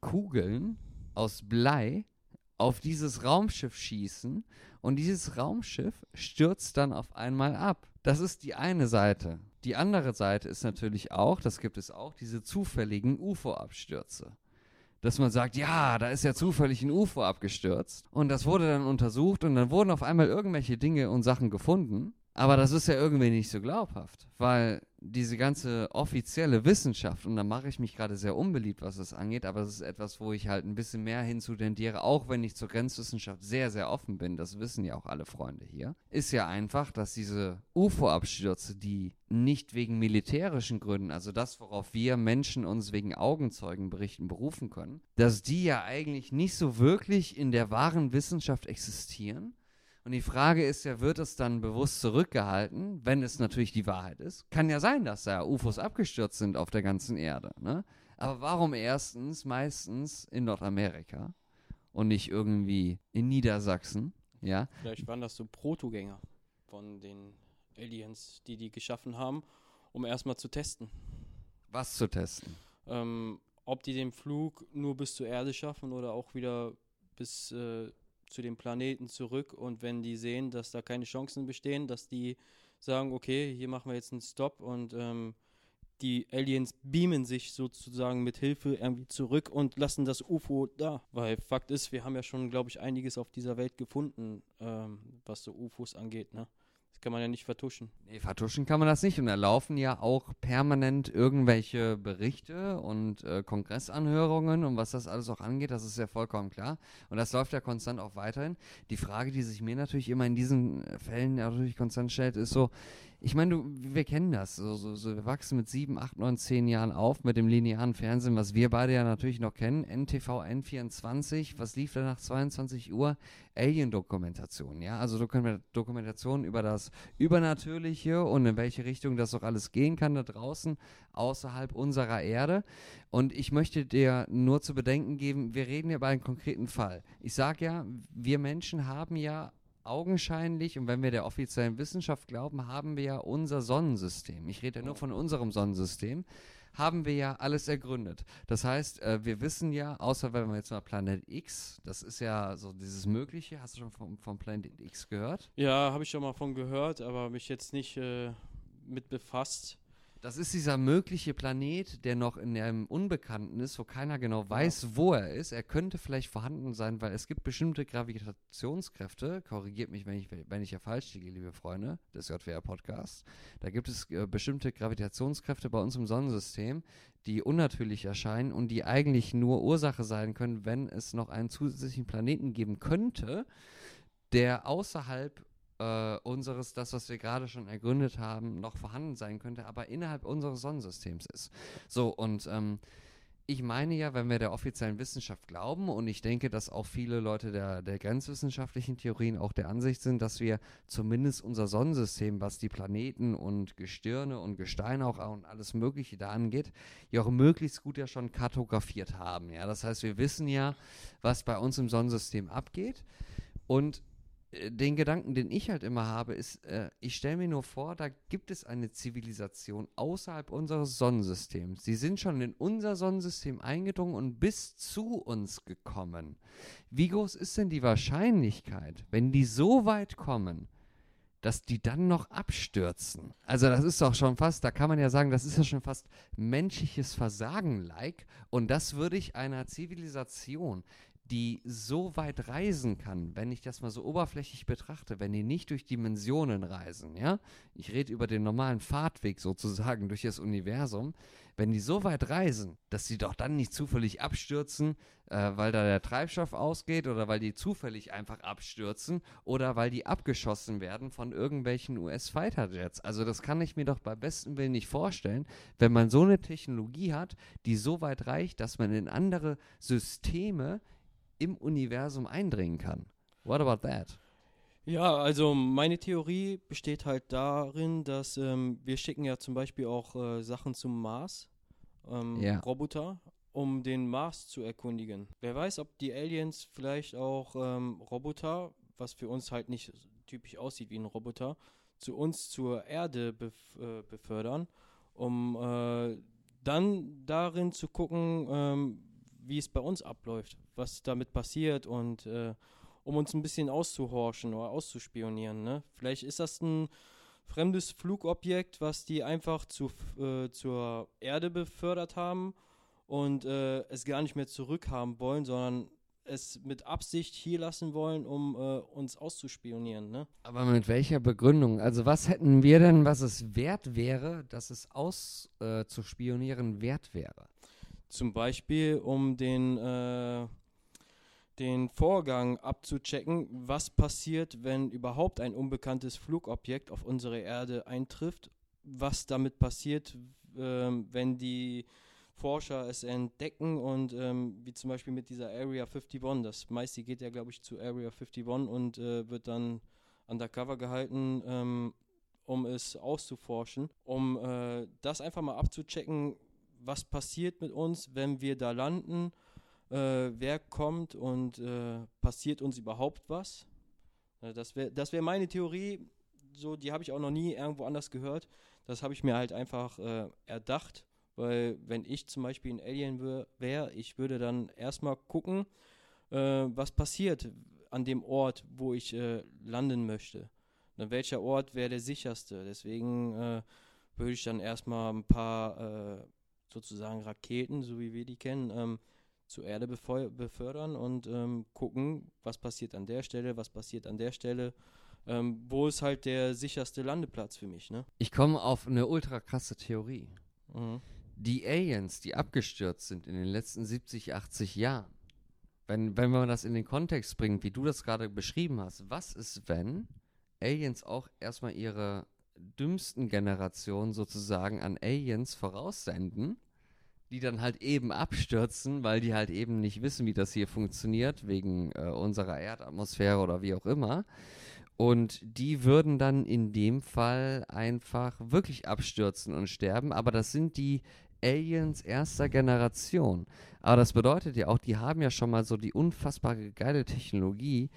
Kugeln aus Blei auf dieses Raumschiff schießen und dieses Raumschiff stürzt dann auf einmal ab. Das ist die eine Seite. Die andere Seite ist natürlich auch, das gibt es auch, diese zufälligen UFO-Abstürze. Dass man sagt, ja, da ist ja zufällig ein UFO abgestürzt. Und das wurde dann untersucht und dann wurden auf einmal irgendwelche Dinge und Sachen gefunden. Aber das ist ja irgendwie nicht so glaubhaft, weil diese ganze offizielle Wissenschaft, und da mache ich mich gerade sehr unbeliebt, was das angeht, aber das ist etwas, wo ich halt ein bisschen mehr hinzutendiere, auch wenn ich zur Grenzwissenschaft sehr, sehr offen bin, das wissen ja auch alle Freunde hier, ist ja einfach, dass diese UFO-Abstürze, die nicht wegen militärischen Gründen, also das, worauf wir Menschen uns wegen Augenzeugenberichten berufen können, dass die ja eigentlich nicht so wirklich in der wahren Wissenschaft existieren, und die Frage ist ja, wird es dann bewusst zurückgehalten, wenn es natürlich die Wahrheit ist? Kann ja sein, dass da UFOs abgestürzt sind auf der ganzen Erde. Ne? Aber warum erstens meistens in Nordamerika und nicht irgendwie in Niedersachsen? Ja? Vielleicht waren das so Protogänger von den Aliens, die die geschaffen haben, um erstmal zu testen. Was zu testen? Ähm, ob die den Flug nur bis zur Erde schaffen oder auch wieder bis äh, zu dem Planeten zurück und wenn die sehen, dass da keine Chancen bestehen, dass die sagen, okay, hier machen wir jetzt einen Stop und ähm, die Aliens beamen sich sozusagen mit Hilfe irgendwie zurück und lassen das UFO da. Weil Fakt ist, wir haben ja schon, glaube ich, einiges auf dieser Welt gefunden, ähm, was so UFOs angeht, ne? Kann man ja nicht vertuschen. Nee, vertuschen kann man das nicht. Und da laufen ja auch permanent irgendwelche Berichte und äh, Kongressanhörungen und was das alles auch angeht, das ist ja vollkommen klar. Und das läuft ja konstant auch weiterhin. Die Frage, die sich mir natürlich immer in diesen Fällen natürlich konstant stellt, ist so, ich meine, du, wir kennen das. So, so, so, wir wachsen mit sieben, acht, neun, zehn Jahren auf mit dem linearen Fernsehen, was wir beide ja natürlich noch kennen. NTV N24, was lief da nach 22 Uhr? Alien-Dokumentation, ja. Also Dokumentation über das Übernatürliche und in welche Richtung das auch alles gehen kann da draußen, außerhalb unserer Erde. Und ich möchte dir nur zu bedenken geben, wir reden ja bei einem konkreten Fall. Ich sage ja, wir Menschen haben ja augenscheinlich, und wenn wir der offiziellen Wissenschaft glauben, haben wir ja unser Sonnensystem. Ich rede ja nur von unserem Sonnensystem haben wir ja alles ergründet. Das heißt, äh, wir wissen ja, außer wenn wir jetzt mal Planet X, das ist ja so dieses Mögliche. Hast du schon vom, vom Planet X gehört? Ja, habe ich schon mal von gehört, aber mich jetzt nicht äh, mit befasst. Das ist dieser mögliche Planet, der noch in einem Unbekannten ist, wo keiner genau weiß, ja. wo er ist. Er könnte vielleicht vorhanden sein, weil es gibt bestimmte Gravitationskräfte. Korrigiert mich, wenn ich, wenn ich ja falsch liege, liebe Freunde des JWR-Podcasts. Da gibt es äh, bestimmte Gravitationskräfte bei uns im Sonnensystem, die unnatürlich erscheinen und die eigentlich nur Ursache sein können, wenn es noch einen zusätzlichen Planeten geben könnte, der außerhalb äh, unseres, das, was wir gerade schon ergründet haben, noch vorhanden sein könnte, aber innerhalb unseres Sonnensystems ist. So, und ähm, ich meine ja, wenn wir der offiziellen Wissenschaft glauben, und ich denke, dass auch viele Leute der, der grenzwissenschaftlichen Theorien auch der Ansicht sind, dass wir zumindest unser Sonnensystem, was die Planeten und Gestirne und Gesteine auch und alles Mögliche da angeht, ja auch möglichst gut ja schon kartografiert haben. Ja, das heißt, wir wissen ja, was bei uns im Sonnensystem abgeht. Und den Gedanken, den ich halt immer habe, ist, äh, ich stelle mir nur vor, da gibt es eine Zivilisation außerhalb unseres Sonnensystems. Sie sind schon in unser Sonnensystem eingedrungen und bis zu uns gekommen. Wie groß ist denn die Wahrscheinlichkeit, wenn die so weit kommen, dass die dann noch abstürzen? Also das ist doch schon fast, da kann man ja sagen, das ist ja schon fast menschliches Versagen-like. Und das würde ich einer Zivilisation, die so weit reisen kann, wenn ich das mal so oberflächlich betrachte, wenn die nicht durch Dimensionen reisen, ja, ich rede über den normalen Fahrtweg sozusagen durch das Universum, wenn die so weit reisen, dass sie doch dann nicht zufällig abstürzen, äh, weil da der Treibstoff ausgeht oder weil die zufällig einfach abstürzen oder weil die abgeschossen werden von irgendwelchen US-Fighter-Jets. Also das kann ich mir doch bei bestem Willen nicht vorstellen, wenn man so eine Technologie hat, die so weit reicht, dass man in andere Systeme im Universum eindringen kann. What about that? Ja, also meine Theorie besteht halt darin, dass ähm, wir schicken ja zum Beispiel auch äh, Sachen zum Mars, ähm, Ja. Roboter, um den Mars zu erkundigen. Wer weiß, ob die Aliens vielleicht auch ähm, Roboter, was für uns halt nicht typisch aussieht wie ein Roboter, zu uns zur Erde bef äh, befördern, um äh, dann darin zu gucken, ähm, wie es bei uns abläuft, was damit passiert und äh, um uns ein bisschen auszuhorchen oder auszuspionieren. Ne? Vielleicht ist das ein fremdes Flugobjekt, was die einfach zu, äh, zur Erde befördert haben und äh, es gar nicht mehr zurückhaben wollen, sondern es mit Absicht hier lassen wollen, um äh, uns auszuspionieren. Ne? Aber mit welcher Begründung? Also was hätten wir denn, was es wert wäre, dass es auszuspionieren zu spionieren wert wäre? Zum Beispiel, um den, äh, den Vorgang abzuchecken, was passiert, wenn überhaupt ein unbekanntes Flugobjekt auf unsere Erde eintrifft, was damit passiert, ähm, wenn die Forscher es entdecken und ähm, wie zum Beispiel mit dieser Area 51, das meiste geht ja glaube ich zu Area 51 und äh, wird dann undercover gehalten, ähm, um es auszuforschen, um äh, das einfach mal abzuchecken, was passiert mit uns, wenn wir da landen, äh, wer kommt und äh, passiert uns überhaupt was. Äh, das wäre das wär meine Theorie, so die habe ich auch noch nie irgendwo anders gehört. Das habe ich mir halt einfach äh, erdacht, weil wenn ich zum Beispiel ein Alien wäre, ich würde dann erstmal gucken, äh, was passiert an dem Ort, wo ich äh, landen möchte. Und welcher Ort wäre der sicherste? Deswegen würde ich dann erstmal ein paar sozusagen Raketen, so wie wir die kennen, ähm, zur Erde befördern und ähm, gucken, was passiert an der Stelle, was passiert an der Stelle. Ähm, wo ist halt der sicherste Landeplatz für mich, ne? Ich komme auf eine ultra krasse Theorie. Mhm. Die Aliens, die abgestürzt sind in den letzten 70, 80 Jahren, wenn, wenn man das in den Kontext bringt, wie du das gerade beschrieben hast, was ist, wenn Aliens auch erstmal ihre dümmsten Generationen sozusagen an Aliens voraussenden, die dann halt eben abstürzen, weil die halt eben nicht wissen, wie das hier funktioniert, wegen äh, unserer Erdatmosphäre oder wie auch immer. Und die würden dann in dem Fall einfach wirklich abstürzen und sterben. Aber das sind die Aliens erster Generation. Aber das bedeutet ja auch, die haben ja schon mal so die unfassbare geile Technologie,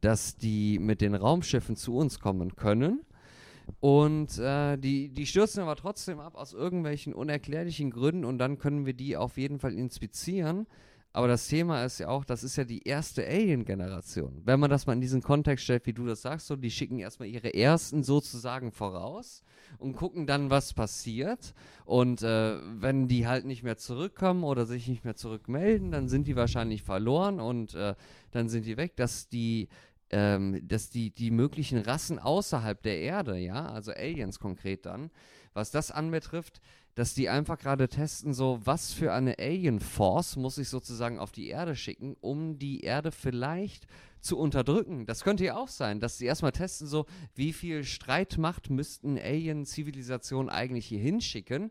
dass die mit den Raumschiffen zu uns kommen können. Und äh, die, die stürzen aber trotzdem ab aus irgendwelchen unerklärlichen Gründen und dann können wir die auf jeden Fall inspizieren. Aber das Thema ist ja auch, das ist ja die erste Alien-Generation. Wenn man das mal in diesen Kontext stellt, wie du das sagst, so, die schicken erstmal ihre ersten sozusagen voraus und gucken dann, was passiert. Und äh, wenn die halt nicht mehr zurückkommen oder sich nicht mehr zurückmelden, dann sind die wahrscheinlich verloren und äh, dann sind die weg, dass die ähm, dass die, die möglichen Rassen außerhalb der Erde, ja, also Aliens konkret dann, was das anbetrifft, dass die einfach gerade testen, so was für eine Alien Force muss ich sozusagen auf die Erde schicken, um die Erde vielleicht zu unterdrücken. Das könnte ja auch sein, dass sie erstmal testen, so wie viel Streitmacht müssten Alien-Zivilisationen eigentlich hier hinschicken,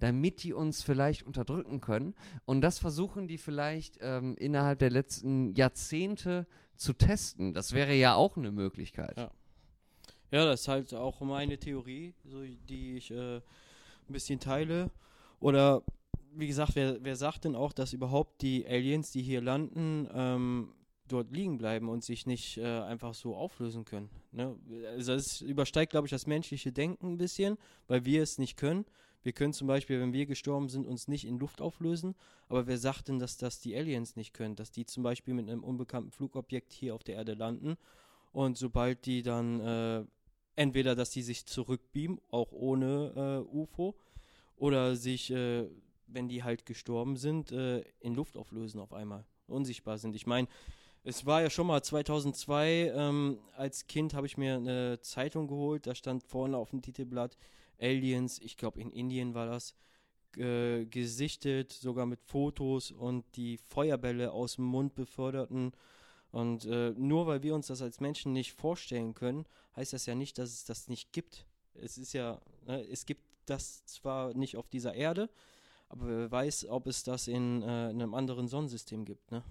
damit die uns vielleicht unterdrücken können. Und das versuchen die vielleicht ähm, innerhalb der letzten Jahrzehnte zu testen. Das wäre ja auch eine Möglichkeit. Ja. Ja, das ist halt auch meine Theorie, so, die ich äh, ein bisschen teile. Oder wie gesagt, wer, wer sagt denn auch, dass überhaupt die Aliens, die hier landen, ähm, dort liegen bleiben und sich nicht äh, einfach so auflösen können? Ne? Also das übersteigt, glaube ich, das menschliche Denken ein bisschen, weil wir es nicht können. Wir können zum Beispiel, wenn wir gestorben sind, uns nicht in Luft auflösen. Aber wer sagt denn, dass das die Aliens nicht können? Dass die zum Beispiel mit einem unbekannten Flugobjekt hier auf der Erde landen und sobald die dann äh, entweder, dass die sich zurückbeamen, auch ohne äh, UFO, oder sich, äh, wenn die halt gestorben sind, äh, in Luft auflösen auf einmal, unsichtbar sind. Ich meine, es war ja schon mal 2002, ähm, als Kind habe ich mir eine Zeitung geholt, da stand vorne auf dem Titelblatt Aliens, ich glaube in Indien war das, äh, gesichtet, sogar mit Fotos und die Feuerbälle aus dem Mund beförderten. Und äh, nur weil wir uns das als Menschen nicht vorstellen können, heißt das ja nicht, dass es das nicht gibt. Es ist ja, ne, es gibt das zwar nicht auf dieser Erde, aber wer weiß, ob es das in, äh, in einem anderen Sonnensystem gibt, ne?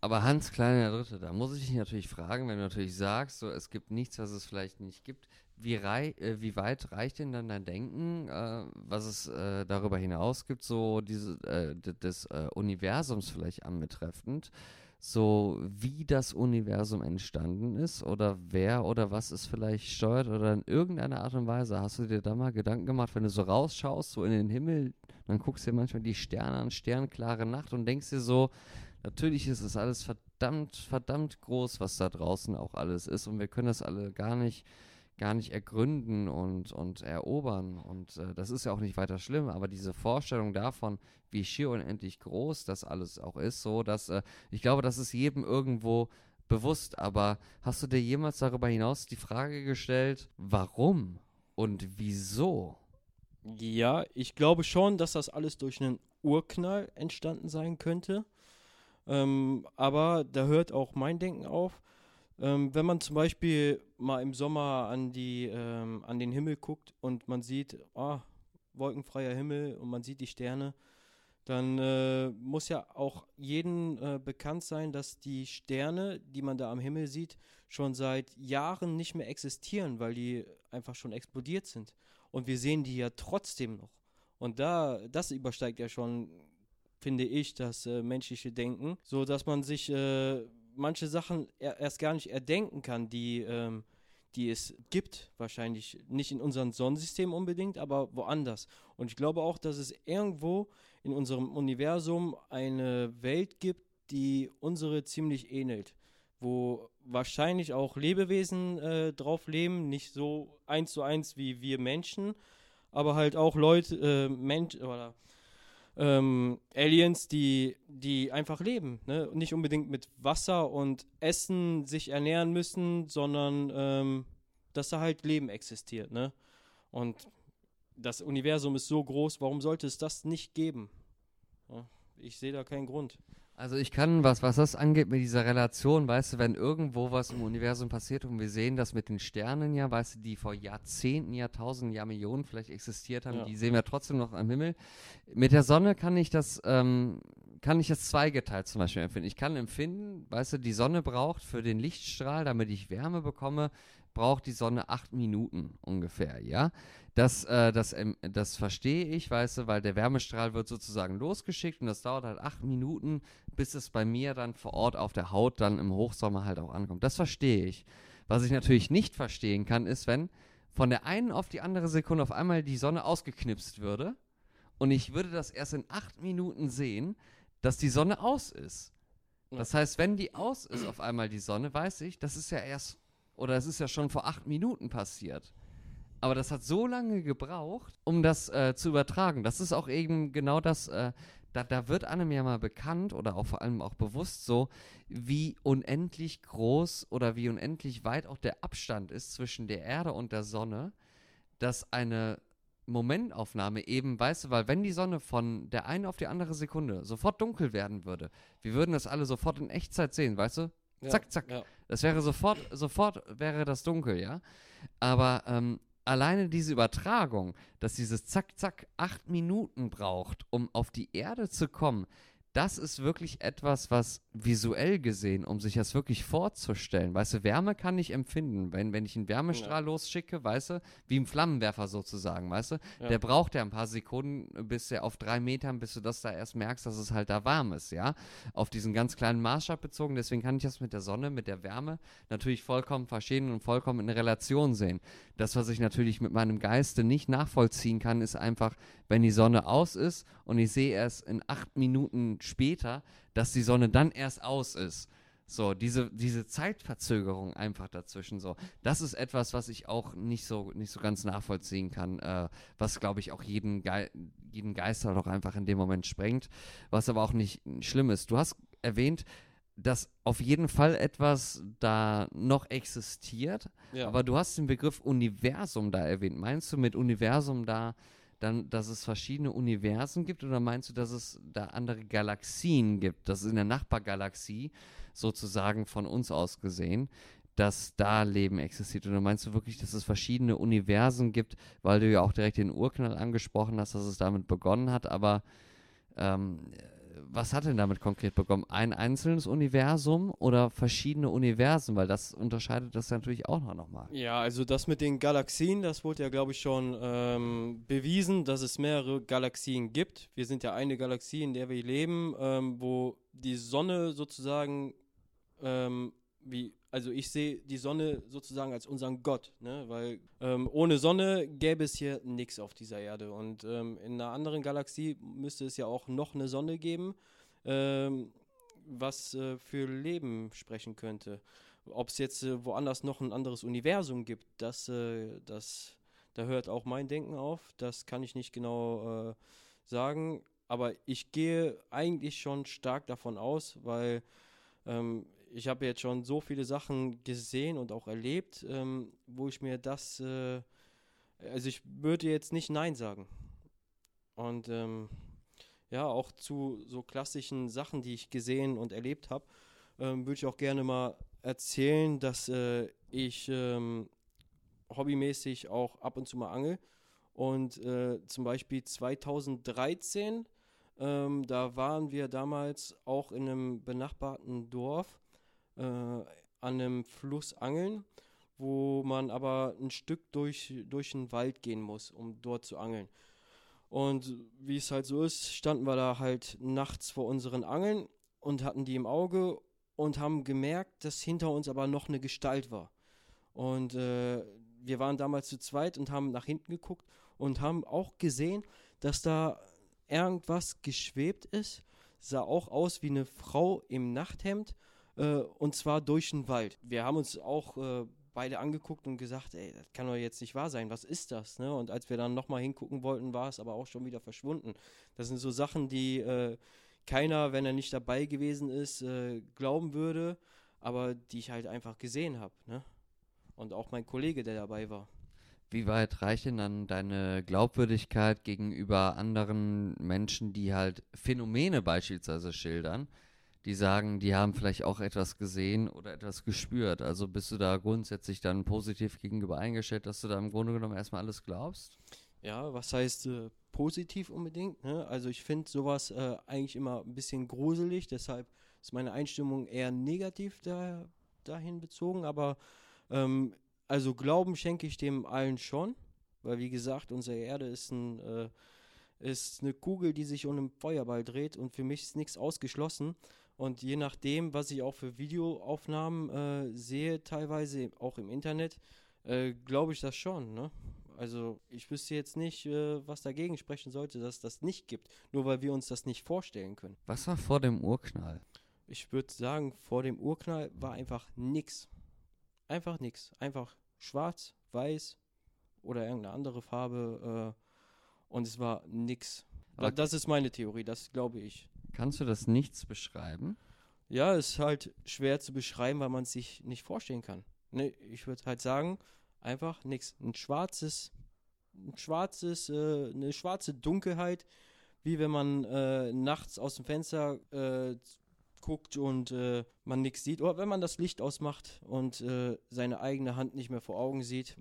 Aber Hans Kleiner Dritte, da muss ich dich natürlich fragen, wenn du natürlich sagst, so es gibt nichts, was es vielleicht nicht gibt, wie, rei äh, wie weit reicht denn dann dein Denken, äh, was es äh, darüber hinaus gibt, so diese, äh, des äh, Universums vielleicht anbetreffend? so wie das Universum entstanden ist oder wer oder was es vielleicht steuert oder in irgendeiner Art und Weise. Hast du dir da mal Gedanken gemacht, wenn du so rausschaust, so in den Himmel, dann guckst du dir manchmal die Sterne an, sternklare Nacht und denkst dir so, natürlich ist es alles verdammt, verdammt groß, was da draußen auch alles ist und wir können das alle gar nicht gar nicht ergründen und, und erobern. Und äh, das ist ja auch nicht weiter schlimm, aber diese Vorstellung davon, wie schier unendlich groß das alles auch ist, so dass äh, ich glaube, das ist jedem irgendwo bewusst. Aber hast du dir jemals darüber hinaus die Frage gestellt, warum und wieso? Ja, ich glaube schon, dass das alles durch einen Urknall entstanden sein könnte. Ähm, aber da hört auch mein Denken auf. Ähm, wenn man zum Beispiel mal im Sommer an, die, ähm, an den Himmel guckt und man sieht, ah, wolkenfreier Himmel und man sieht die Sterne, dann äh, muss ja auch jedem äh, bekannt sein, dass die Sterne, die man da am Himmel sieht, schon seit Jahren nicht mehr existieren, weil die einfach schon explodiert sind. Und wir sehen die ja trotzdem noch. Und da, das übersteigt ja schon, finde ich, das äh, menschliche Denken, so dass man sich äh, manche Sachen er, erst gar nicht erdenken kann, die, ähm, die es gibt, wahrscheinlich nicht in unserem Sonnensystem unbedingt, aber woanders. Und ich glaube auch, dass es irgendwo in unserem Universum eine Welt gibt, die unsere ziemlich ähnelt, wo wahrscheinlich auch Lebewesen äh, drauf leben, nicht so eins zu eins wie wir Menschen, aber halt auch Leute, äh, Mensch oder ähm, Aliens, die, die einfach leben. Ne? Nicht unbedingt mit Wasser und Essen sich ernähren müssen, sondern ähm, dass da halt Leben existiert. Ne? Und das Universum ist so groß, warum sollte es das nicht geben? Ich sehe da keinen Grund. Also ich kann, was, was das angeht mit dieser Relation, weißt du, wenn irgendwo was im Universum passiert und wir sehen das mit den Sternen ja, weißt du, die vor Jahrzehnten, Jahrtausenden, Jahrmillionen vielleicht existiert haben, ja. die sehen wir trotzdem noch am Himmel. Mit der Sonne kann ich das, ähm, kann ich das zweigeteilt zum Beispiel empfinden. Ich kann empfinden, weißt du, die Sonne braucht für den Lichtstrahl, damit ich Wärme bekomme, braucht die Sonne acht Minuten ungefähr, ja. Das, äh, das, ähm, das verstehe ich, weißt du, weil der Wärmestrahl wird sozusagen losgeschickt und das dauert halt acht Minuten, bis es bei mir dann vor Ort auf der Haut dann im Hochsommer halt auch ankommt. Das verstehe ich. Was ich natürlich nicht verstehen kann, ist, wenn von der einen auf die andere Sekunde auf einmal die Sonne ausgeknipst würde und ich würde das erst in acht Minuten sehen, dass die Sonne aus ist. Das heißt, wenn die aus ist auf einmal die Sonne, weiß ich, das ist ja erst, oder es ist ja schon vor acht Minuten passiert. Aber das hat so lange gebraucht, um das äh, zu übertragen. Das ist auch eben genau das, äh, da, da wird einem ja mal bekannt oder auch vor allem auch bewusst so, wie unendlich groß oder wie unendlich weit auch der Abstand ist zwischen der Erde und der Sonne, dass eine Momentaufnahme eben, weißt du, weil wenn die Sonne von der einen auf die andere Sekunde sofort dunkel werden würde, wir würden das alle sofort in Echtzeit sehen, weißt du? Ja, Zack, zack. Ja. Das wäre sofort, sofort wäre das dunkel, ja. Aber ähm, alleine diese Übertragung, dass dieses Zack, Zack acht Minuten braucht, um auf die Erde zu kommen, das ist wirklich etwas, was visuell gesehen, um sich das wirklich vorzustellen, weißt du, Wärme kann ich empfinden, wenn, wenn ich einen Wärmestrahl losschicke, weißt du, wie im Flammenwerfer sozusagen, weißt du, Ja. der braucht ja ein paar Sekunden, bis er auf drei Metern, bis du das da erst merkst, dass es halt da warm ist, ja, auf diesen ganz kleinen Maßstab bezogen, deswegen kann ich das mit der Sonne, mit der Wärme natürlich vollkommen verstehen und vollkommen in Relation sehen. Das, was ich natürlich mit meinem Geiste nicht nachvollziehen kann, ist einfach, wenn die Sonne aus ist und ich sehe erst in acht Minuten später, dass die Sonne dann erst aus ist. So, diese, diese Zeitverzögerung einfach dazwischen so. Das ist etwas, was ich auch nicht so, nicht so ganz nachvollziehen kann, äh, was glaube ich auch jeden, Ge jeden Geister doch einfach in dem Moment sprengt, was aber auch nicht schlimm ist. Du hast erwähnt, dass auf jeden Fall etwas da noch existiert, Ja. aber du hast den Begriff Universum da erwähnt. Meinst du mit Universum da dann, dass es verschiedene Universen gibt oder meinst du, dass es da andere Galaxien gibt, dass es in der Nachbargalaxie sozusagen von uns aus gesehen, dass da Leben existiert? Oder meinst du wirklich, dass es verschiedene Universen gibt, weil du ja auch direkt den Urknall angesprochen hast, dass es damit begonnen hat, aber ähm, was hat denn damit konkret begonnen? Ein einzelnes Universum oder verschiedene Universen? Weil das unterscheidet das natürlich auch noch nochmal. Ja, also das mit den Galaxien, das wurde ja, glaube ich, schon ähm, bewiesen, dass es mehrere Galaxien gibt. Wir sind ja eine Galaxie, in der wir leben, ähm, wo die Sonne sozusagen, ähm, wie, also ich sehe die Sonne sozusagen als unseren Gott, ne? weil ähm, ohne Sonne gäbe es hier nichts auf dieser Erde. Und ähm, in einer anderen Galaxie müsste es ja auch noch eine Sonne geben, ähm, was äh, für Leben sprechen könnte. Ob es jetzt äh, woanders noch ein anderes Universum gibt, das, äh, das, da hört auch mein Denken auf. Das kann ich nicht genau äh, sagen. Aber ich gehe eigentlich schon stark davon aus, weil ähm, ich habe jetzt schon so viele Sachen gesehen und auch erlebt, ähm, wo ich mir das, äh, also ich würde jetzt nicht Nein sagen. Und ähm, ja, auch zu so klassischen Sachen, die ich gesehen und erlebt habe, ähm, würde ich auch gerne mal erzählen, dass äh, ich ähm, hobbymäßig auch ab und zu mal angel. Und äh, zum Beispiel 2013, ähm, da waren wir damals auch in einem benachbarten Dorf äh, an einem Fluss angeln, wo man aber ein Stück durch, durch den Wald gehen muss, um dort zu angeln. Und wie es halt so ist, standen wir da halt nachts vor unseren Angeln und hatten die im Auge und haben gemerkt, dass hinter uns aber noch eine Gestalt war. Und äh, wir waren damals zu zweit und haben nach hinten geguckt und haben auch gesehen, dass da irgendwas geschwebt ist. Sah auch aus wie eine Frau im Nachthemd äh, und zwar durch den Wald. Wir haben uns auch äh, beide angeguckt und gesagt, ey, das kann doch jetzt nicht wahr sein, was ist das? Ne? Und als wir dann nochmal hingucken wollten, war es aber auch schon wieder verschwunden. Das sind so Sachen, die äh, keiner, wenn er nicht dabei gewesen ist, äh, glauben würde, aber die ich halt einfach gesehen habe. Ne? Und auch mein Kollege, der dabei war. Wie weit reicht denn dann deine Glaubwürdigkeit gegenüber anderen Menschen, die halt Phänomene beispielsweise schildern, die sagen, die haben vielleicht auch etwas gesehen oder etwas gespürt? Also bist du da grundsätzlich dann positiv gegenüber eingestellt, dass du da im Grunde genommen erstmal alles glaubst? Ja, was heißt äh, positiv unbedingt? Ne? Also ich finde sowas äh, eigentlich immer ein bisschen gruselig, deshalb ist meine Einstimmung eher negativ da, dahin bezogen, aber ähm, also Glauben schenke ich dem allen schon, weil wie gesagt, unsere Erde ist, ein, äh, ist eine Kugel, die sich um einen Feuerball dreht und für mich ist nichts ausgeschlossen. Und je nachdem, was ich auch für Videoaufnahmen äh, sehe, teilweise auch im Internet, äh, glaube ich das schon. Ne? Also ich wüsste jetzt nicht, äh, was dagegen sprechen sollte, dass es das nicht gibt, nur weil wir uns das nicht vorstellen können. Was war vor dem Urknall? Ich würde sagen, vor dem Urknall war einfach nix. Einfach nix. Einfach schwarz, weiß oder irgendeine andere Farbe äh, und es war nix. Da, Okay. Das ist meine Theorie, das glaube ich. Kannst du das nichts beschreiben? Ja, ist halt schwer zu beschreiben, weil man es sich nicht vorstellen kann. Ne, ich würde halt sagen, einfach nix. Ein schwarzes, ein schwarzes, äh, eine schwarze Dunkelheit, wie wenn man äh, nachts aus dem Fenster äh, guckt und äh, man nichts sieht. Oder wenn man das Licht ausmacht und äh, seine eigene Hand nicht mehr vor Augen sieht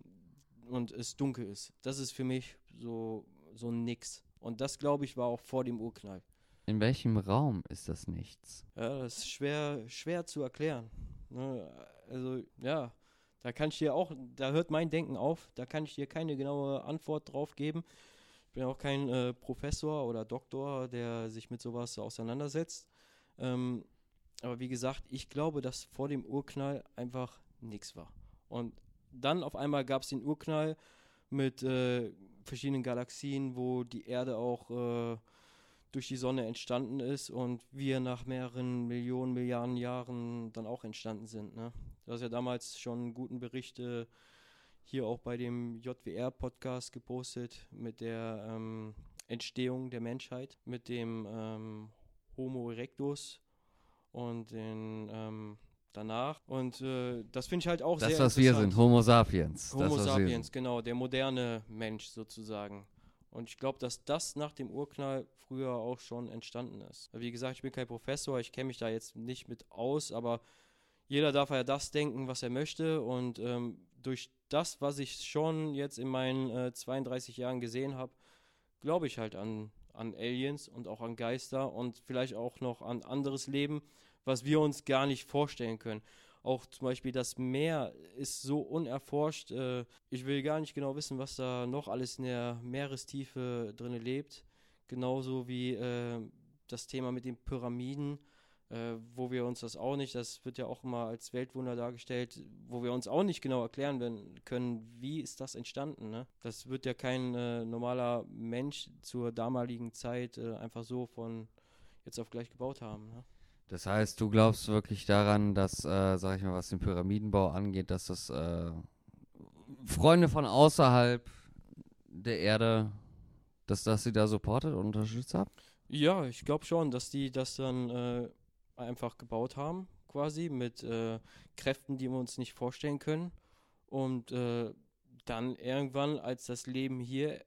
und es dunkel ist. Das ist für mich so, so nix. Und das, glaube ich, war auch vor dem Urknall. In welchem Raum ist das nichts? Ja, das ist schwer, schwer zu erklären. Ne? Also, ja, da kann ich dir auch, da hört mein Denken auf, da kann ich dir keine genaue Antwort drauf geben. Ich bin auch kein äh, Professor oder Doktor, der sich mit sowas auseinandersetzt. Ähm, aber wie gesagt, ich glaube, dass vor dem Urknall einfach nichts war. Und dann auf einmal gab es den Urknall mit äh, verschiedenen Galaxien, wo die Erde auch äh, durch die Sonne entstanden ist und wir nach mehreren Millionen, Milliarden Jahren dann auch entstanden sind. Ne? Du hast ja damals schon guten Berichte hier auch bei dem JWR-Podcast gepostet mit der ähm, Entstehung der Menschheit, mit dem ähm, Homo erectus und den ähm, danach. Und äh, das finde ich halt auch das, sehr was wir sind, Homo sapiens. Homo das, sapiens, genau, der moderne Mensch sozusagen. Und ich glaube, dass das nach dem Urknall früher auch schon entstanden ist. Wie gesagt, ich bin kein Professor, ich kenne mich da jetzt nicht mit aus, aber jeder darf ja das denken, was er möchte. Und ähm, durch das, was ich schon jetzt in meinen äh, 32 Jahren gesehen habe, glaube ich halt an, an Aliens und auch an Geister und vielleicht auch noch an anderes Leben, was wir uns gar nicht vorstellen können. Auch zum Beispiel das Meer ist so unerforscht. Äh, ich will gar nicht genau wissen, was da noch alles in der Meerestiefe drin lebt. Genauso wie äh, das Thema mit den Pyramiden, äh, wo wir uns das auch nicht, das wird ja auch immer als Weltwunder dargestellt, wo wir uns auch nicht genau erklären können, wie ist das entstanden. Ne? Das wird ja kein äh, normaler Mensch zur damaligen Zeit äh, einfach so von jetzt auf gleich gebaut haben. Ne? Das heißt, du glaubst wirklich daran, dass, äh, sag ich mal, was den Pyramidenbau angeht, dass das äh, Freunde von außerhalb der Erde, dass das sie da supportet und unterstützt haben? Ja, ich glaube schon, dass die das dann äh, einfach gebaut haben, quasi mit äh, Kräften, die wir uns nicht vorstellen können. Und äh, dann irgendwann, als das Leben hier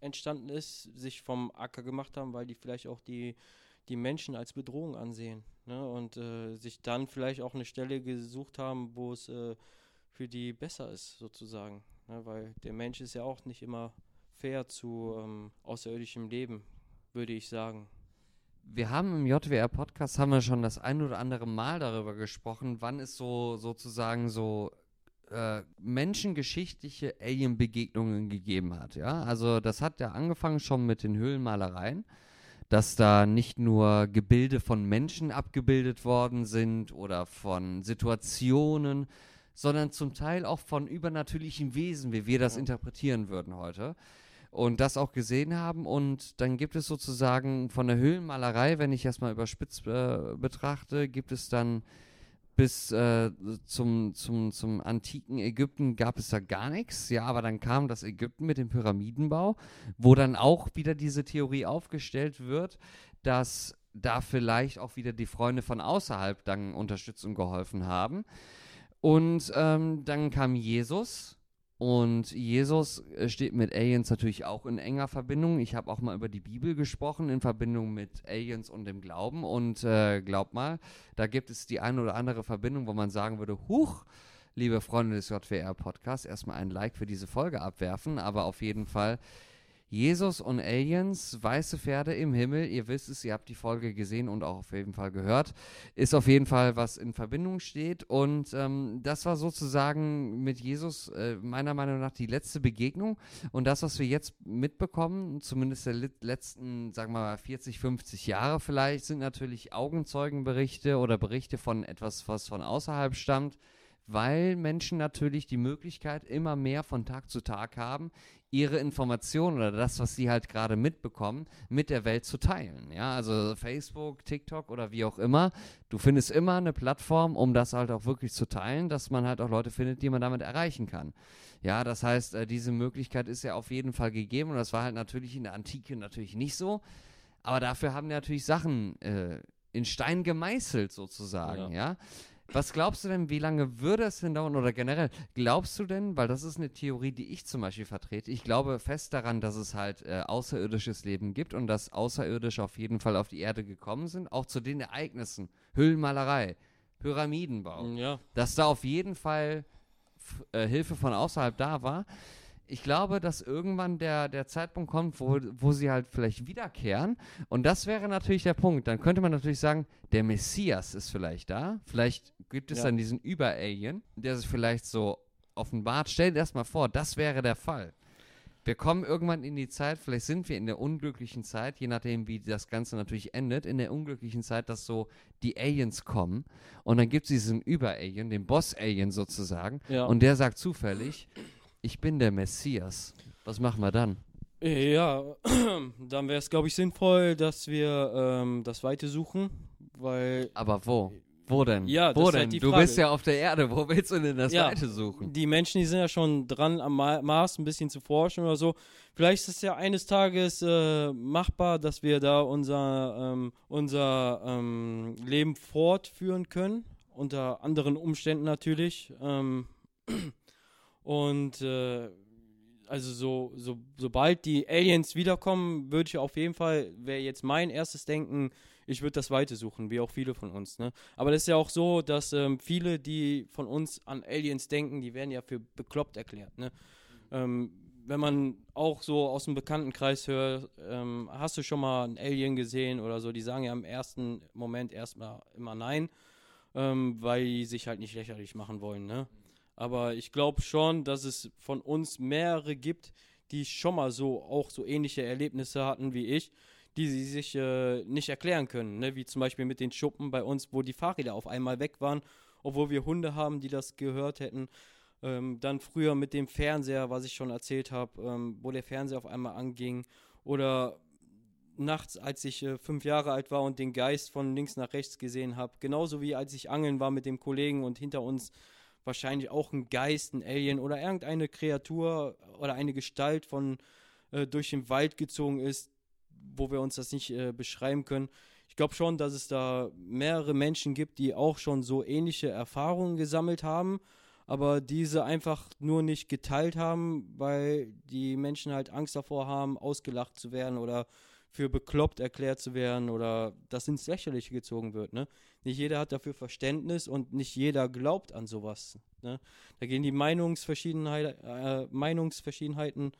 entstanden ist, sich vom Acker gemacht haben, weil die vielleicht auch die die Menschen als Bedrohung ansehen ne? und äh, sich dann vielleicht auch eine Stelle gesucht haben, wo es äh, für die besser ist, sozusagen. Ne? Weil der Mensch ist ja auch nicht immer fair zu ähm, außerirdischem Leben, würde ich sagen. Wir haben im JWR-Podcast haben wir schon das ein oder andere Mal darüber gesprochen, wann es so sozusagen so äh, menschengeschichtliche Alien-Begegnungen gegeben hat. Ja, also das hat ja angefangen schon mit den Höhlenmalereien dass da nicht nur Gebilde von Menschen abgebildet worden sind oder von Situationen, sondern zum Teil auch von übernatürlichen Wesen, wie wir das ja. interpretieren würden heute. Und das auch gesehen haben. Und dann gibt es sozusagen von der Höhlenmalerei, wenn ich das mal überspitzt äh, betrachte, gibt es dann bis äh, zum, zum, zum antiken Ägypten gab es da gar nichts. Ja, aber dann kam das Ägypten mit dem Pyramidenbau, wo dann auch wieder diese Theorie aufgestellt wird, dass da vielleicht auch wieder die Freunde von außerhalb dann unterstützt und geholfen haben. Und ähm, dann kam Jesus und Jesus äh, steht mit Aliens natürlich auch in enger Verbindung. Ich habe auch mal über die Bibel gesprochen in Verbindung mit Aliens und dem Glauben. Und äh, glaub mal, da gibt es die eine oder andere Verbindung, wo man sagen würde, huch, liebe Freunde des JWR-Podcasts, erstmal ein Like für diese Folge abwerfen. Aber auf jeden Fall Jesus und Aliens, weiße Pferde im Himmel, ihr wisst es, ihr habt die Folge gesehen und auch auf jeden Fall gehört, ist auf jeden Fall, was in Verbindung steht. Und ähm, das war sozusagen mit Jesus äh, meiner Meinung nach die letzte Begegnung. Und das, was wir jetzt mitbekommen, zumindest der letzten, sagen wir mal, 40, 50 Jahre vielleicht, sind natürlich Augenzeugenberichte oder Berichte von etwas, was von außerhalb stammt weil Menschen natürlich die Möglichkeit immer mehr von Tag zu Tag haben, ihre Informationen oder das, was sie halt gerade mitbekommen, mit der Welt zu teilen. Ja, also Facebook, TikTok oder wie auch immer. Du findest immer eine Plattform, um das halt auch wirklich zu teilen, dass man halt auch Leute findet, die man damit erreichen kann. Ja, das heißt, äh, diese Möglichkeit ist ja auf jeden Fall gegeben und das war halt natürlich in der Antike natürlich nicht so. Aber dafür haben natürlich Sachen äh, in Stein gemeißelt sozusagen, ja. ja? Was glaubst du denn, wie lange würde es denn dauern oder generell, glaubst du denn, weil das ist eine Theorie, die ich zum Beispiel vertrete, ich glaube fest daran, dass es halt äh, außerirdisches Leben gibt und dass Außerirdische auf jeden Fall auf die Erde gekommen sind, auch zu den Ereignissen, Höhlenmalerei, Pyramidenbau, Ja. dass da auf jeden Fall f- äh, Hilfe von außerhalb da war. Ich glaube, dass irgendwann der, der Zeitpunkt kommt, wo, wo sie halt vielleicht wiederkehren. Und das wäre natürlich der Punkt. Dann könnte man natürlich sagen, der Messias ist vielleicht da. Vielleicht gibt es Ja. dann diesen Über-Alien, der sich vielleicht so offenbart. Stell dir das mal vor, das wäre der Fall. Wir kommen irgendwann in die Zeit, vielleicht sind wir in der unglücklichen Zeit, je nachdem, wie das Ganze natürlich endet, in der unglücklichen Zeit, dass so die Aliens kommen und dann gibt es diesen Über-Alien, den Boss-Alien sozusagen, Ja. und der sagt zufällig, ich bin der Messias. Was machen wir dann? Ja, dann wäre es, glaube ich, sinnvoll, dass wir ähm, das Weite suchen, weil Aber wo? Wo denn? Ja, das wo ist denn? halt du bist ja auf der Erde. Wo willst du denn das Ja. Weite suchen? die Menschen, die sind ja schon dran, am Ma Mars ein bisschen zu forschen oder so. Vielleicht ist es ja eines Tages äh, machbar, dass wir da unser, ähm, unser ähm, Leben fortführen können, unter anderen Umständen natürlich. Ähm, und äh, also so, so, sobald die Aliens wiederkommen, würde ich auf jeden Fall, wäre jetzt mein erstes Denken, ich würde das Weite suchen, wie auch viele von uns. Ne? Aber das ist ja auch so, dass ähm, viele, die von uns an Aliens denken, die werden ja für bekloppt erklärt. Ne? Ähm, wenn man auch so aus dem Bekanntenkreis hört, ähm, hast du schon mal einen Alien gesehen oder so, die sagen ja im ersten Moment erstmal immer nein, ähm, weil die sich halt nicht lächerlich machen wollen. Ne? Aber ich glaube schon, dass es von uns mehrere gibt, die schon mal so auch so ähnliche Erlebnisse hatten wie ich, die sie sich äh, nicht erklären können. Ne? Wie zum Beispiel mit den Schuppen bei uns, wo die Fahrräder auf einmal weg waren, obwohl wir Hunde haben, die das gehört hätten. Ähm, dann früher mit dem Fernseher, was ich schon erzählt habe, ähm, wo der Fernseher auf einmal anging. Oder nachts, als ich äh, fünf Jahre alt war und den Geist von links nach rechts gesehen habe. Genauso wie als ich angeln war mit dem Kollegen und hinter uns wahrscheinlich auch ein Geist, ein Alien oder irgendeine Kreatur oder eine Gestalt von äh, durch den Wald gezogen ist, wo wir uns das nicht äh, beschreiben können. Ich glaube schon, dass es da mehrere Menschen gibt, die auch schon so ähnliche Erfahrungen gesammelt haben, aber diese einfach nur nicht geteilt haben, weil die Menschen halt Angst davor haben, ausgelacht zu werden oder für bekloppt erklärt zu werden oder dass ins Lächerliche gezogen wird. Ne? Nicht jeder hat dafür Verständnis und nicht jeder glaubt an sowas. Ne? Da gehen die Meinungsverschiedenheit, äh, Meinungsverschiedenheiten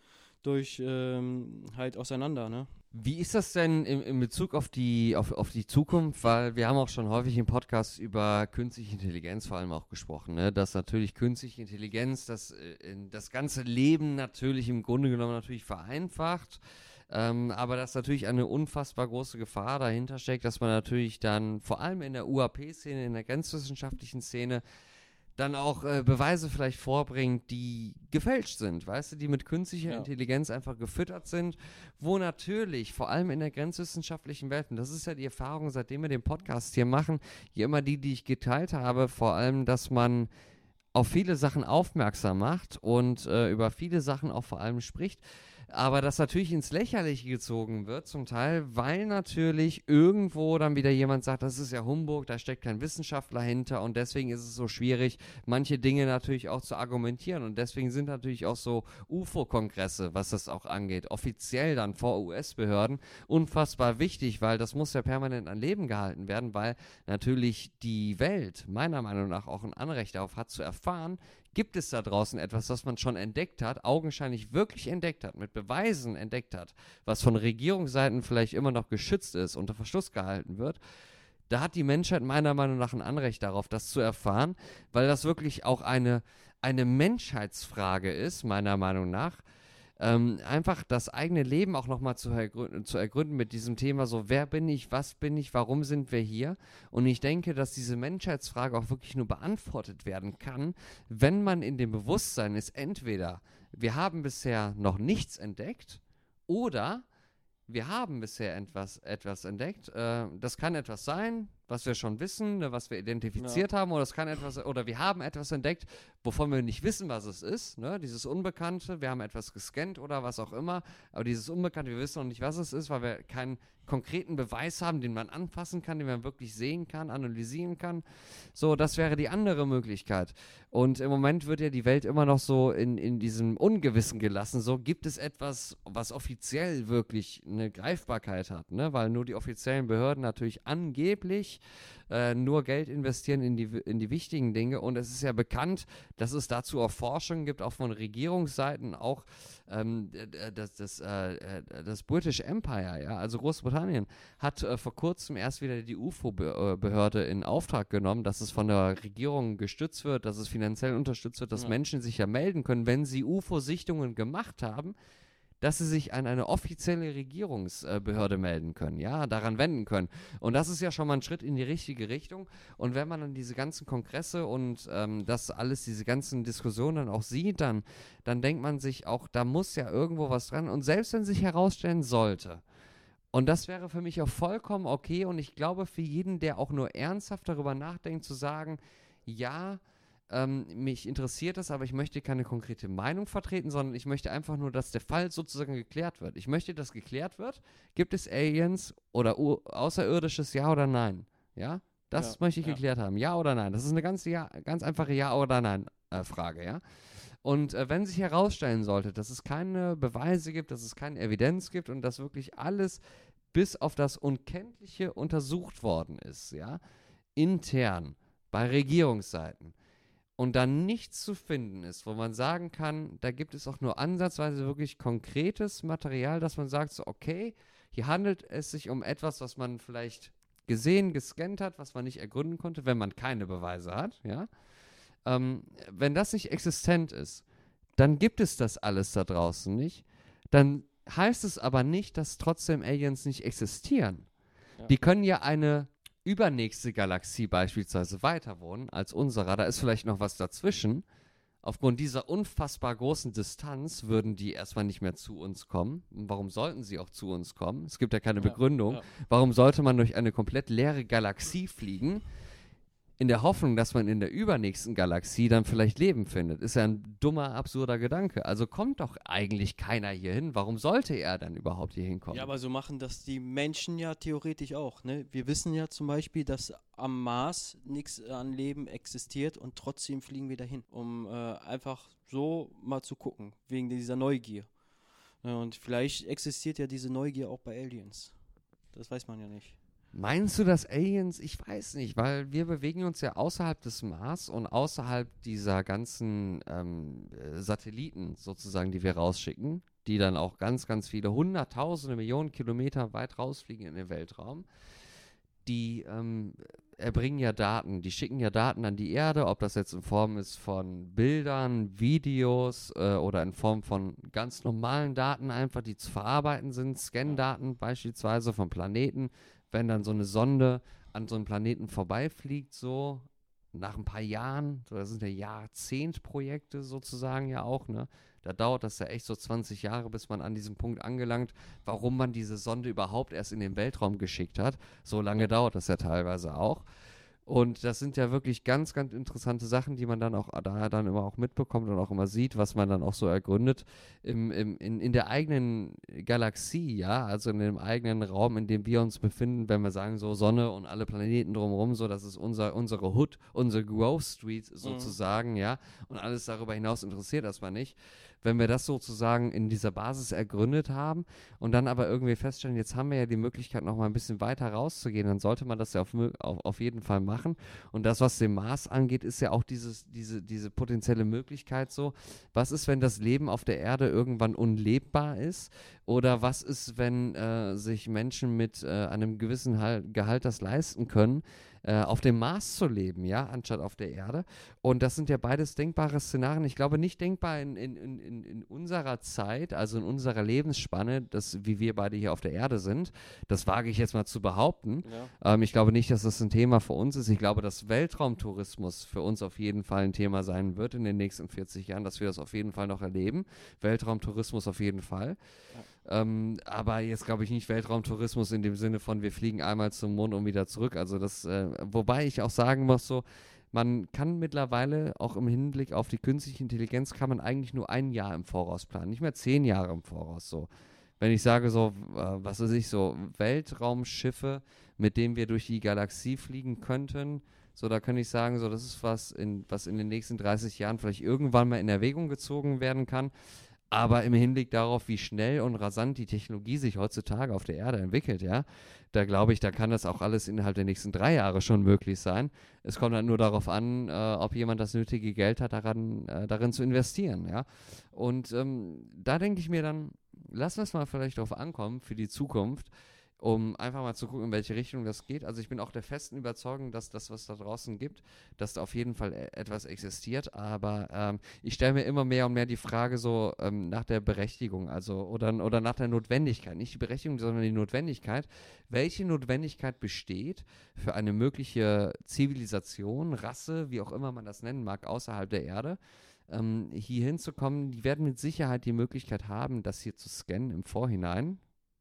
durch ähm, halt auseinander. Ne? Wie ist das denn in, in Bezug auf die, auf, auf die Zukunft? Weil wir haben auch schon häufig im Podcast über künstliche Intelligenz vor allem auch gesprochen, ne? dass natürlich künstliche Intelligenz das, äh, das ganze Leben natürlich im Grunde genommen natürlich vereinfacht. Ähm, aber dass natürlich eine unfassbar große Gefahr dahinter steckt, dass man natürlich dann vor allem in der UAP-Szene, in der grenzwissenschaftlichen Szene, dann auch äh, Beweise vielleicht vorbringt, die gefälscht sind, weißt du, die mit künstlicher Ja. Intelligenz einfach gefüttert sind, wo natürlich, vor allem in der grenzwissenschaftlichen Welt, und das ist ja die Erfahrung, seitdem wir den Podcast hier machen, hier immer die, die ich geteilt habe, vor allem, dass man auf viele Sachen aufmerksam macht und äh, über viele Sachen auch vor allem spricht, aber das natürlich ins Lächerliche gezogen wird, zum Teil, weil natürlich irgendwo dann wieder jemand sagt, das ist ja Humbug, da steckt kein Wissenschaftler hinter und deswegen ist es so schwierig, manche Dinge natürlich auch zu argumentieren. Und deswegen sind natürlich auch so UFO-Kongresse, was das auch angeht, offiziell dann vor US-Behörden unfassbar wichtig, weil das muss ja permanent an Leben gehalten werden, weil natürlich die Welt meiner Meinung nach auch ein Anrecht darauf hat zu erfahren, gibt es da draußen etwas, was man schon entdeckt hat, augenscheinlich wirklich entdeckt hat, mit Beweisen entdeckt hat, was von Regierungsseiten vielleicht immer noch geschützt ist, unter Verschluss gehalten wird. Da hat die Menschheit meiner Meinung nach ein Anrecht darauf, das zu erfahren, weil das wirklich auch eine, eine Menschheitsfrage ist, meiner Meinung nach. Ähm, einfach das eigene Leben auch nochmal zu, ergründen, zu ergründen mit diesem Thema, so wer bin ich, was bin ich, warum sind wir hier? Und ich denke, dass diese Menschheitsfrage auch wirklich nur beantwortet werden kann, wenn man in dem Bewusstsein ist, entweder wir haben bisher noch nichts entdeckt oder wir haben bisher etwas, etwas entdeckt. Äh, das kann etwas sein, was wir schon wissen, ne, was wir identifiziert haben, oder es kann etwas, oder wir haben etwas entdeckt, wovon wir nicht wissen, was es ist. Ne? Dieses Unbekannte, wir haben etwas gescannt oder was auch immer, aber dieses Unbekannte, wir wissen noch nicht, was es ist, weil wir kein, konkreten Beweis haben, den man anfassen kann, den man wirklich sehen kann, analysieren kann. So, das wäre die andere Möglichkeit. Und im Moment wird ja die Welt immer noch so in, in diesem Ungewissen gelassen. So, gibt es etwas, was offiziell wirklich eine Greifbarkeit hat, ne? Weil nur die offiziellen Behörden natürlich angeblich äh, nur Geld investieren in die, in die wichtigen Dinge. Und es ist ja bekannt, dass es dazu auch Forschung gibt, auch von Regierungsseiten, auch ähm, das, das, äh, äh, das British Empire, ja, also Großbritannien, hat äh, vor kurzem erst wieder die UFO-Behörde in Auftrag genommen, dass es von der Regierung gestützt wird, dass es finanziell unterstützt wird, dass ja. Menschen sich ja melden können, wenn sie UFO-Sichtungen gemacht haben dass sie sich an eine offizielle Regierungsbehörde melden können, ja, daran wenden können. Und das ist ja schon mal ein Schritt in die richtige Richtung. Und wenn man dann diese ganzen Kongresse und ähm, das alles, diese ganzen Diskussionen dann auch sieht, dann, dann denkt man sich auch, da muss ja irgendwo was dran. Und selbst wenn sich herausstellen sollte, und das wäre für mich auch vollkommen okay und ich glaube für jeden, der auch nur ernsthaft darüber nachdenkt, zu sagen, ja, ähm, mich interessiert das, aber ich möchte keine konkrete Meinung vertreten, sondern ich möchte einfach nur, dass der Fall sozusagen geklärt wird. Ich möchte, dass geklärt wird, gibt es Aliens oder Außerirdisches, ja oder nein? Ja, das ja, möchte ich ja. geklärt haben, ja oder nein? Das ist eine ganz, ja, ganz einfache Ja oder Nein äh, ja. Und äh, wenn sich herausstellen sollte, dass es keine Beweise gibt, dass es keine Evidenz gibt und dass wirklich alles bis auf das Unkenntliche untersucht worden ist, ja, intern bei Regierungsseiten, und dann nichts zu finden ist, wo man sagen kann, da gibt es auch nur ansatzweise wirklich konkretes Material, dass man sagt, so, okay, hier handelt es sich um etwas, was man vielleicht gesehen, gescannt hat, was man nicht ergründen konnte, wenn man keine Beweise hat, ja. Ähm, wenn das nicht existent ist, dann gibt es das alles da draußen nicht. Dann heißt es aber nicht, dass trotzdem Aliens nicht existieren. Ja. Die können ja eine übernächste Galaxie beispielsweise weiter wohnen als unserer, da ist vielleicht noch was dazwischen. Aufgrund dieser unfassbar großen Distanz würden die erstmal nicht mehr zu uns kommen. Warum sollten sie auch zu uns kommen? Es gibt ja keine Begründung. Ja. Warum sollte man durch eine komplett leere Galaxie fliegen? In der Hoffnung, dass man in der übernächsten Galaxie dann vielleicht Leben findet. Ist ja ein dummer, absurder Gedanke. Also kommt doch eigentlich keiner hier hin. Warum sollte er dann überhaupt hier hinkommen? Ja, aber so machen das die Menschen ja theoretisch auch. Ne? Wir wissen ja zum Beispiel, dass am Mars nichts an Leben existiert und trotzdem fliegen wir dahin, um äh, einfach so mal zu gucken, wegen dieser Neugier. Und vielleicht existiert ja diese Neugier auch bei Aliens. Das weiß man ja nicht. Meinst du, dass Aliens, ich weiß nicht, weil wir bewegen uns ja außerhalb des Mars und außerhalb dieser ganzen ähm, äh, Satelliten sozusagen, die wir rausschicken, die dann auch ganz, ganz viele hunderttausende Millionen Kilometer weit rausfliegen in den Weltraum, die ähm, erbringen ja Daten, die schicken ja Daten an die Erde, ob das jetzt in Form ist von Bildern, Videos äh, oder in Form von ganz normalen Daten einfach, die zu verarbeiten sind, Scan-Daten beispielsweise von Planeten, wenn dann so eine Sonde an so einem Planeten vorbeifliegt, so nach ein paar Jahren, so, das sind ja Jahrzehntprojekte sozusagen ja auch, ne? Da dauert das ja echt so 20 Jahre, bis man an diesem Punkt angelangt, warum man diese Sonde überhaupt erst in den Weltraum geschickt hat. So lange dauert das ja teilweise auch. Und das sind ja wirklich ganz, ganz interessante Sachen, die man dann auch da dann immer auch mitbekommt und auch immer sieht, was man dann auch so ergründet im, im, in, in der eigenen Galaxie, ja, also in dem eigenen Raum, in dem wir uns befinden, wenn wir sagen, so Sonne und alle Planeten drumherum, so, das ist unser, unsere Hood, unsere Growth Street mhm. sozusagen, mhm. ja, und alles darüber hinaus interessiert erstmal nicht wenn wir das sozusagen in dieser Basis ergründet haben und dann aber irgendwie feststellen, jetzt haben wir ja die Möglichkeit, noch mal ein bisschen weiter rauszugehen, dann sollte man das ja auf, auf, auf jeden Fall machen. Und das, was den Mars angeht, ist ja auch dieses, diese, diese potenzielle Möglichkeit so, was ist, wenn das Leben auf der Erde irgendwann unlebbar ist? Oder was ist, wenn äh, sich Menschen mit äh, einem gewissen halt, Gehalt das leisten können? Äh, auf dem Mars zu leben, ja, anstatt auf der Erde. Und das sind ja beides denkbare Szenarien. Ich glaube nicht denkbar in, in, in, in unserer Zeit, also in unserer Lebensspanne, dass, wie wir beide hier auf der Erde sind. Das wage ich jetzt mal zu behaupten. Ja. Ähm, ich glaube nicht, dass das ein Thema für uns ist. Ich glaube, dass Weltraumtourismus für uns auf jeden Fall ein Thema sein wird in den nächsten 40 Jahren, dass wir das auf jeden Fall noch erleben. Weltraumtourismus auf jeden Fall. Ja. Ähm, aber jetzt glaube ich nicht Weltraumtourismus in dem Sinne von, wir fliegen einmal zum Mond und wieder zurück. Also das, äh, wobei ich auch sagen muss, so, man kann mittlerweile auch im Hinblick auf die künstliche Intelligenz kann man eigentlich nur ein Jahr im Voraus planen, nicht mehr zehn Jahre im Voraus so. wenn ich sage so, äh, was weiß ich, so Weltraumschiffe, mit denen wir durch die Galaxie fliegen könnten, so da könnte ich sagen, so das ist was, in, was in den nächsten 30 Jahren vielleicht irgendwann mal in Erwägung gezogen werden kann. Aber im Hinblick darauf, wie schnell und rasant die Technologie sich heutzutage auf der Erde entwickelt, ja, da glaube ich, da kann das auch alles innerhalb der nächsten drei Jahre schon möglich sein. Es kommt halt nur darauf an, äh, ob jemand das nötige Geld hat, daran, äh, darin zu investieren, ja. Und ähm, da denke ich mir dann, lass uns mal vielleicht darauf ankommen für die Zukunft, um einfach mal zu gucken, in welche Richtung das geht. Also ich bin auch der festen Überzeugung, dass das, was da draußen gibt, dass da auf jeden Fall e etwas existiert. Aber ähm, ich stelle mir immer mehr und mehr die Frage so ähm, nach der Berechtigung, also oder, oder nach der Notwendigkeit. Nicht die Berechtigung, sondern die Notwendigkeit. Welche Notwendigkeit besteht für eine mögliche Zivilisation, Rasse, wie auch immer man das nennen mag, außerhalb der Erde? Ähm, hier hinzukommen, die werden mit Sicherheit die Möglichkeit haben, das hier zu scannen im Vorhinein,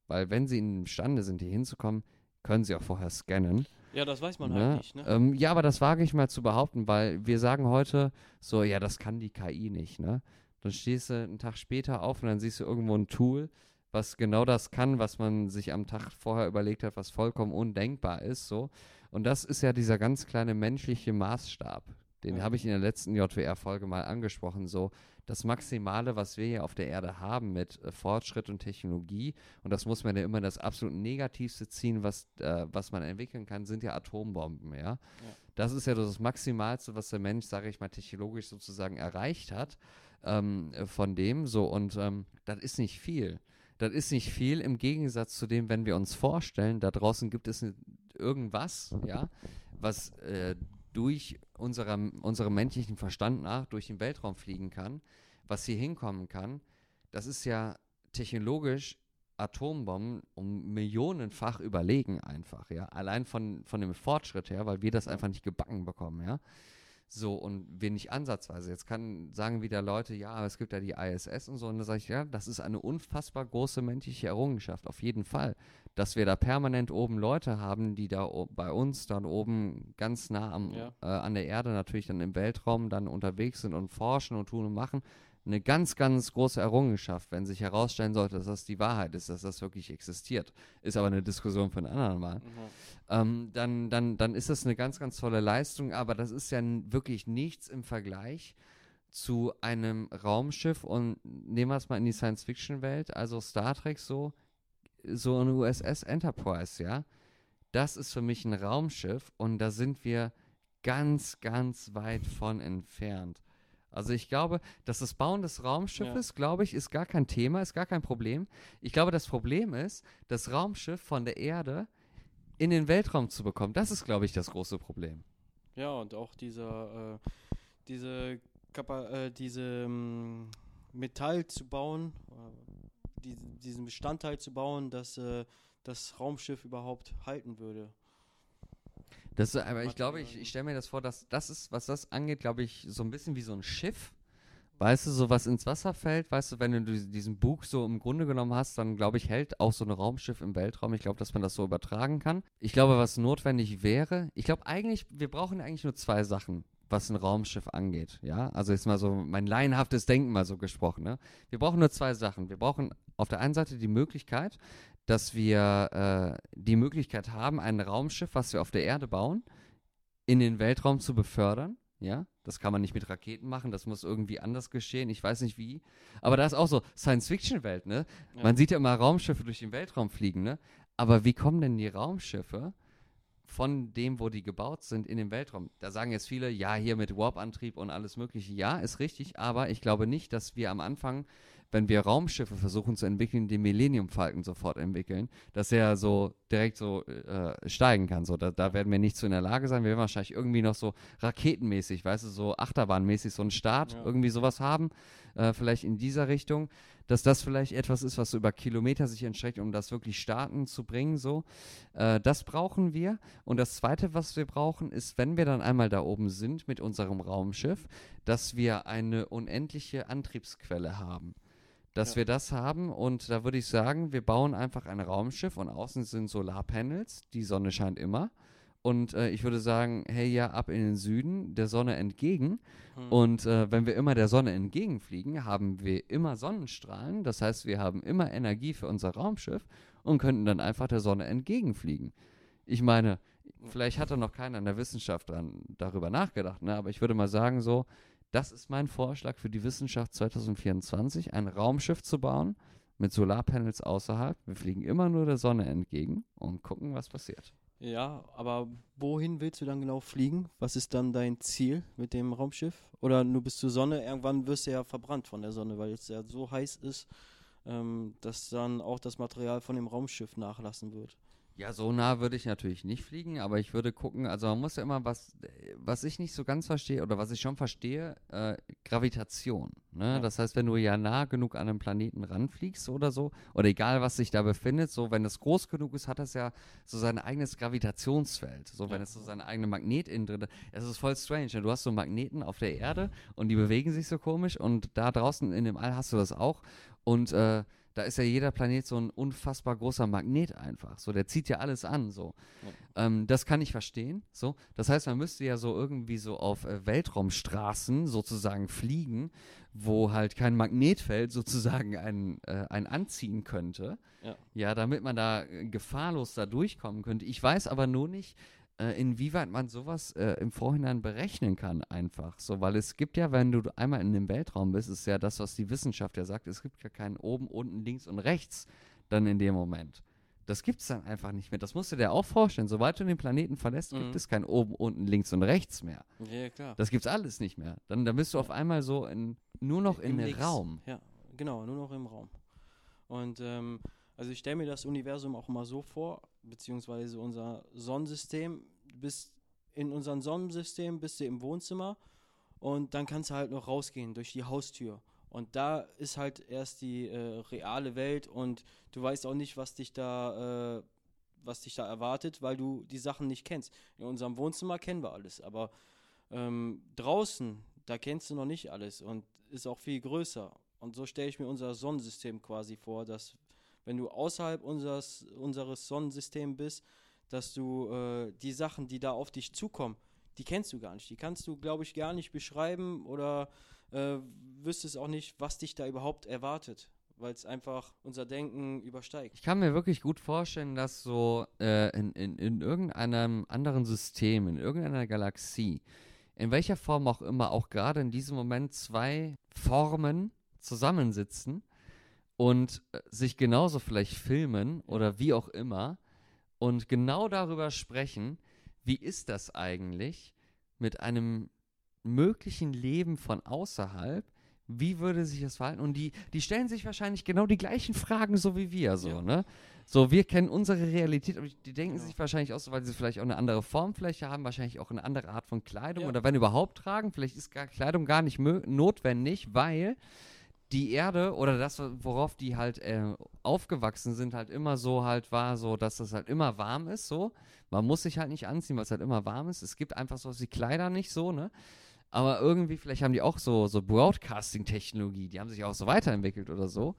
weil wenn sie imstande sind, hier hinzukommen, können sie auch vorher scannen. Ja, das weiß man Ne? halt nicht, ne? Ähm, ja, aber das wage ich mal zu behaupten, weil wir sagen heute so, ja, das kann die KI nicht, ne? Dann stehst du einen Tag später auf und dann siehst du irgendwo ein Tool, was genau das kann, was man sich am Tag vorher überlegt hat, was vollkommen undenkbar ist, so. Und das ist ja dieser ganz kleine menschliche Maßstab. Den Ja. habe ich in der letzten JWR-Folge mal angesprochen, so das Maximale, was wir hier auf der Erde haben mit äh, Fortschritt und Technologie, und das muss man ja immer das absolut Negativste ziehen, was, äh, was man entwickeln kann, sind ja Atombomben, ja. Das ist ja das Maximalste, was der Mensch, sage ich mal, technologisch sozusagen erreicht hat ähm, äh, von dem, so, und ähm, das ist nicht viel. Das ist nicht viel im Gegensatz zu dem, wenn wir uns vorstellen, da draußen gibt es irgendwas, ja, was äh, durch unserem, unserem menschlichen Verstand nach durch den Weltraum fliegen kann, was hier hinkommen kann, das ist ja technologisch Atombomben um millionenfach überlegen einfach, ja. Allein von, von dem Fortschritt her, weil wir das einfach nicht gebacken bekommen, ja. So, und wir nicht ansatzweise. Jetzt kann sagen wieder Leute, ja, aber es gibt ja die ISS und so. Und da sage ich, ja, das ist eine unfassbar große menschliche Errungenschaft, auf jeden Fall. Dass wir da permanent oben Leute haben, die da bei uns dann oben ganz nah am, Ja. äh, an der Erde, natürlich dann im Weltraum, dann unterwegs sind und forschen und tun und machen. Eine ganz, ganz große Errungenschaft, wenn sich herausstellen sollte, dass das die Wahrheit ist, dass das wirklich existiert. Ist aber eine Diskussion für einen anderen Mal Mhm. ähm, dann, dann, dann ist das eine ganz, ganz tolle Leistung, aber das ist ja wirklich nichts im Vergleich zu einem Raumschiff und nehmen wir es mal in die Science-Fiction-Welt, also Star Trek so, so eine USS Enterprise, ja. Das ist für mich ein Raumschiff und da sind wir ganz, ganz weit von entfernt. Also ich glaube, dass das Bauen des Raumschiffes, glaube ich, ist gar kein Thema, ist gar kein Problem. Ich glaube, das Problem ist, das Raumschiff von der Erde in den Weltraum zu bekommen. Das ist, glaube ich, das große Problem. Ja, und auch dieser, äh, diese, Kapa äh, diese ähm, Metall zu bauen, äh, die, diesen Bestandteil zu bauen, dass äh, das Raumschiff überhaupt halten würde. Das, aber ich glaube, ich, ich stelle mir das vor, dass das ist, was das angeht, glaube ich, so ein bisschen wie so ein Schiff. Weißt du, so was ins Wasser fällt, weißt du, wenn du dies- diesen Bug so im Grunde genommen hast, dann glaube ich, hält auch so ein Raumschiff im Weltraum. Ich glaube, dass man das so übertragen kann. Ich glaube, was notwendig wäre, ich glaube eigentlich, wir brauchen eigentlich nur zwei Sachen, was ein Raumschiff angeht. Ja, also jetzt mal so mein laienhaftes Denken mal so gesprochen. Ne? Wir brauchen nur zwei Sachen. Wir brauchen auf der einen Seite die Möglichkeit, dass wir äh, die Möglichkeit haben, ein Raumschiff, was wir auf der Erde bauen, in den Weltraum zu befördern. Ja, das kann man nicht mit Raketen machen, das muss irgendwie anders geschehen. Ich weiß nicht wie. Aber da ist auch so Science-Fiction-Welt, ne? Ja. Man sieht ja immer Raumschiffe durch den Weltraum fliegen, ne? Aber wie kommen denn die Raumschiffe von dem, wo die gebaut sind, in den Weltraum? Da sagen jetzt viele, ja, hier mit Warp-Antrieb und alles Mögliche. Ja, ist richtig, aber ich glaube nicht, dass wir am Anfang, wenn wir Raumschiffe versuchen zu entwickeln, den Millennium Falcon sofort entwickeln, dass er so direkt so äh, steigen kann. So, da, da werden wir nicht so in der Lage sein. Wir werden wahrscheinlich irgendwie noch so raketenmäßig, weißt du, so Achterbahnmäßig so einen Start, Ja. irgendwie sowas haben. Äh, vielleicht in dieser Richtung, dass das vielleicht etwas ist, was so über Kilometer sich entstreckt, um das wirklich starten zu bringen. So, äh, das brauchen wir. Und das Zweite, was wir brauchen, ist, wenn wir dann einmal da oben sind mit unserem Raumschiff, dass wir eine unendliche Antriebsquelle haben. Dass Ja. wir das haben und da würde ich sagen, wir bauen einfach ein Raumschiff und außen sind Solarpanels, die Sonne scheint immer. Und äh, ich würde sagen, hey, ja, ab in den Süden, der Sonne entgegen. Hm. Und äh, wenn wir immer der Sonne entgegenfliegen, haben wir immer Sonnenstrahlen. Das heißt, wir haben immer Energie für unser Raumschiff und könnten dann einfach der Sonne entgegenfliegen. Ich meine, vielleicht hat da noch keiner in der Wissenschaft dran, darüber nachgedacht, ne? aber ich würde mal sagen, so, das ist mein Vorschlag für die Wissenschaft 2024, ein Raumschiff zu bauen mit Solarpanels außerhalb. Wir fliegen immer nur der Sonne entgegen und gucken, was passiert. Ja, aber wohin willst du dann genau fliegen? Was ist dann dein Ziel mit dem Raumschiff? Oder nur bis zur Sonne? Irgendwann wirst du ja verbrannt von der Sonne, weil es ja so heiß ist, ähm, dass dann auch das Material von dem Raumschiff nachlassen wird. Ja, so nah würde ich natürlich nicht fliegen, aber ich würde gucken, also man muss ja immer was, was ich nicht so ganz verstehe oder was ich schon verstehe, äh, Gravitation. Ne? Ja. Das heißt, wenn du ja nah genug an einen Planeten ranfliegst oder so, oder egal was sich da befindet, so wenn es groß genug ist, hat das ja so sein eigenes Gravitationsfeld. So wenn Ja. es so seine eigene Magnet innen drin Es ist voll strange. Ne? Du hast so Magneten auf der Erde und die bewegen sich so komisch und da draußen in dem All hast du das auch. Und äh, da ist ja jeder Planet so ein unfassbar großer Magnet einfach. So, der zieht ja alles an. So, ähm, das kann ich verstehen. So, das heißt, man müsste ja so irgendwie so auf äh, Weltraumstraßen sozusagen fliegen, wo halt kein Magnetfeld sozusagen einen, äh, einen anziehen könnte. Ja. Ja, damit man da äh, gefahrlos da durchkommen könnte. Ich weiß aber nur nicht, äh, inwieweit man sowas äh, im Vorhinein berechnen kann, einfach. So, weil es gibt ja, wenn du einmal in dem Weltraum bist, ist ja das, was die Wissenschaft ja sagt, es gibt ja keinen oben, unten, links und rechts dann in dem Moment. Das gibt es dann einfach nicht mehr. Das musst du dir auch vorstellen. Sobald du den Planeten verlässt, Mhm. gibt es kein oben, unten, links und rechts mehr. Ja, klar. Das gibt's alles nicht mehr. Dann, dann bist du auf einmal so in, nur noch in Im. Raum. Ja, genau, nur noch im Raum. Und ähm, also ich stelle mir das Universum auch immer so vor, beziehungsweise unser Sonnensystem, du bist in unserem Sonnensystem, bist du im Wohnzimmer und dann kannst du halt noch rausgehen durch die Haustür. Und da ist halt erst die äh, reale Welt und du weißt auch nicht, was dich da, äh, was dich da erwartet, weil du die Sachen nicht kennst. In unserem Wohnzimmer kennen wir alles, aber ähm, draußen, da kennst du noch nicht alles und ist auch viel größer. Und so stelle ich mir unser Sonnensystem quasi vor, dass wenn du außerhalb unseres, unseres Sonnensystems bist, dass du äh, die Sachen, die da auf dich zukommen, die kennst du gar nicht. Die kannst du, glaube ich, gar nicht beschreiben oder äh, wüsstest auch nicht, was dich da überhaupt erwartet, weil es einfach unser Denken übersteigt. Ich kann mir wirklich gut vorstellen, dass so äh, in, in, in irgendeinem anderen System, in irgendeiner Galaxie, in welcher Form auch immer, auch gerade in diesem Moment zwei Formen zusammensitzen und äh, sich genauso vielleicht filmen oder wie auch immer und genau darüber sprechen, wie ist das eigentlich mit einem möglichen Leben von außerhalb? Wie würde sich das verhalten? Und die, die stellen sich wahrscheinlich genau die gleichen Fragen, so wie wir, so, Ja. ne? So, wir kennen unsere Realität, aber die denken Genau. sich wahrscheinlich auch so, weil sie vielleicht auch eine andere Formfläche haben, wahrscheinlich auch eine andere Art von Kleidung Ja. oder wenn überhaupt tragen, vielleicht ist gar Kleidung gar nicht notwendig, weil die Erde oder das, worauf die halt äh, aufgewachsen sind, halt immer so halt war, so, dass das halt immer warm ist, so. Man muss sich halt nicht anziehen, weil es halt immer warm ist. Es gibt einfach so die Kleider nicht so, ne? Aber irgendwie, vielleicht haben die auch so, so Broadcasting-Technologie, die haben sich auch so weiterentwickelt oder so.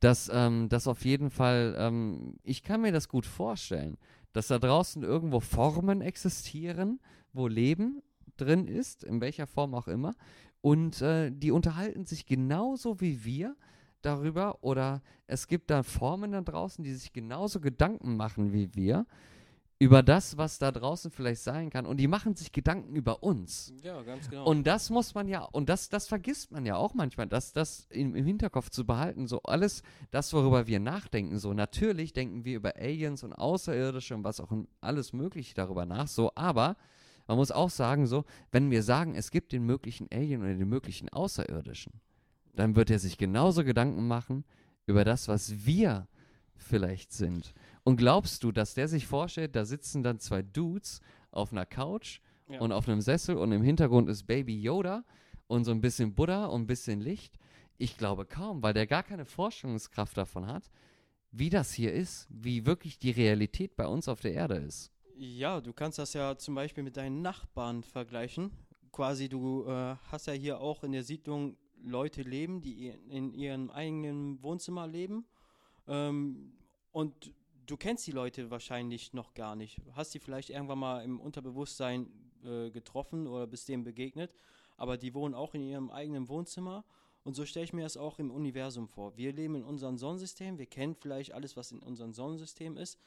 Dass ähm, das auf jeden Fall, ähm, ich kann mir das gut vorstellen, dass da draußen irgendwo Formen existieren, wo Leben drin ist, in welcher Form auch immer. Und äh, die unterhalten sich genauso wie wir darüber. Oder es gibt da Formen da draußen, die sich genauso Gedanken machen wie wir über das, was da draußen vielleicht sein kann. Und die machen sich Gedanken über uns. Ja, ganz genau. Und das muss man ja, und das, das vergisst man ja auch manchmal, das, das im, im Hinterkopf zu behalten, so alles, das, worüber wir nachdenken, so natürlich denken wir über Aliens und Außerirdische und was auch alles Mögliche darüber nach, so, aber man muss auch sagen, so, wenn wir sagen, es gibt den möglichen Alien oder den möglichen Außerirdischen, dann wird er sich genauso Gedanken machen über das, was wir vielleicht sind. Und glaubst du, dass der sich vorstellt, da sitzen dann zwei Dudes auf einer Couch Ja. und auf einem Sessel und im Hintergrund ist Baby Yoda und so ein bisschen Buddha und ein bisschen Licht? Ich glaube kaum, weil der gar keine Vorstellungskraft davon hat, wie das hier ist, wie wirklich die Realität bei uns auf der Erde ist. Ja, du kannst das ja zum Beispiel mit deinen Nachbarn vergleichen. Quasi, du äh, hast ja hier auch in der Siedlung Leute leben, die in ihrem eigenen Wohnzimmer leben. Ähm, und du kennst die Leute wahrscheinlich noch gar nicht. Hast die vielleicht irgendwann mal im Unterbewusstsein äh, getroffen oder bist denen begegnet, aber die wohnen auch in ihrem eigenen Wohnzimmer. Und so stelle ich mir das auch im Universum vor. Wir leben in unserem Sonnensystem, wir kennen vielleicht alles, was in unserem Sonnensystem ist,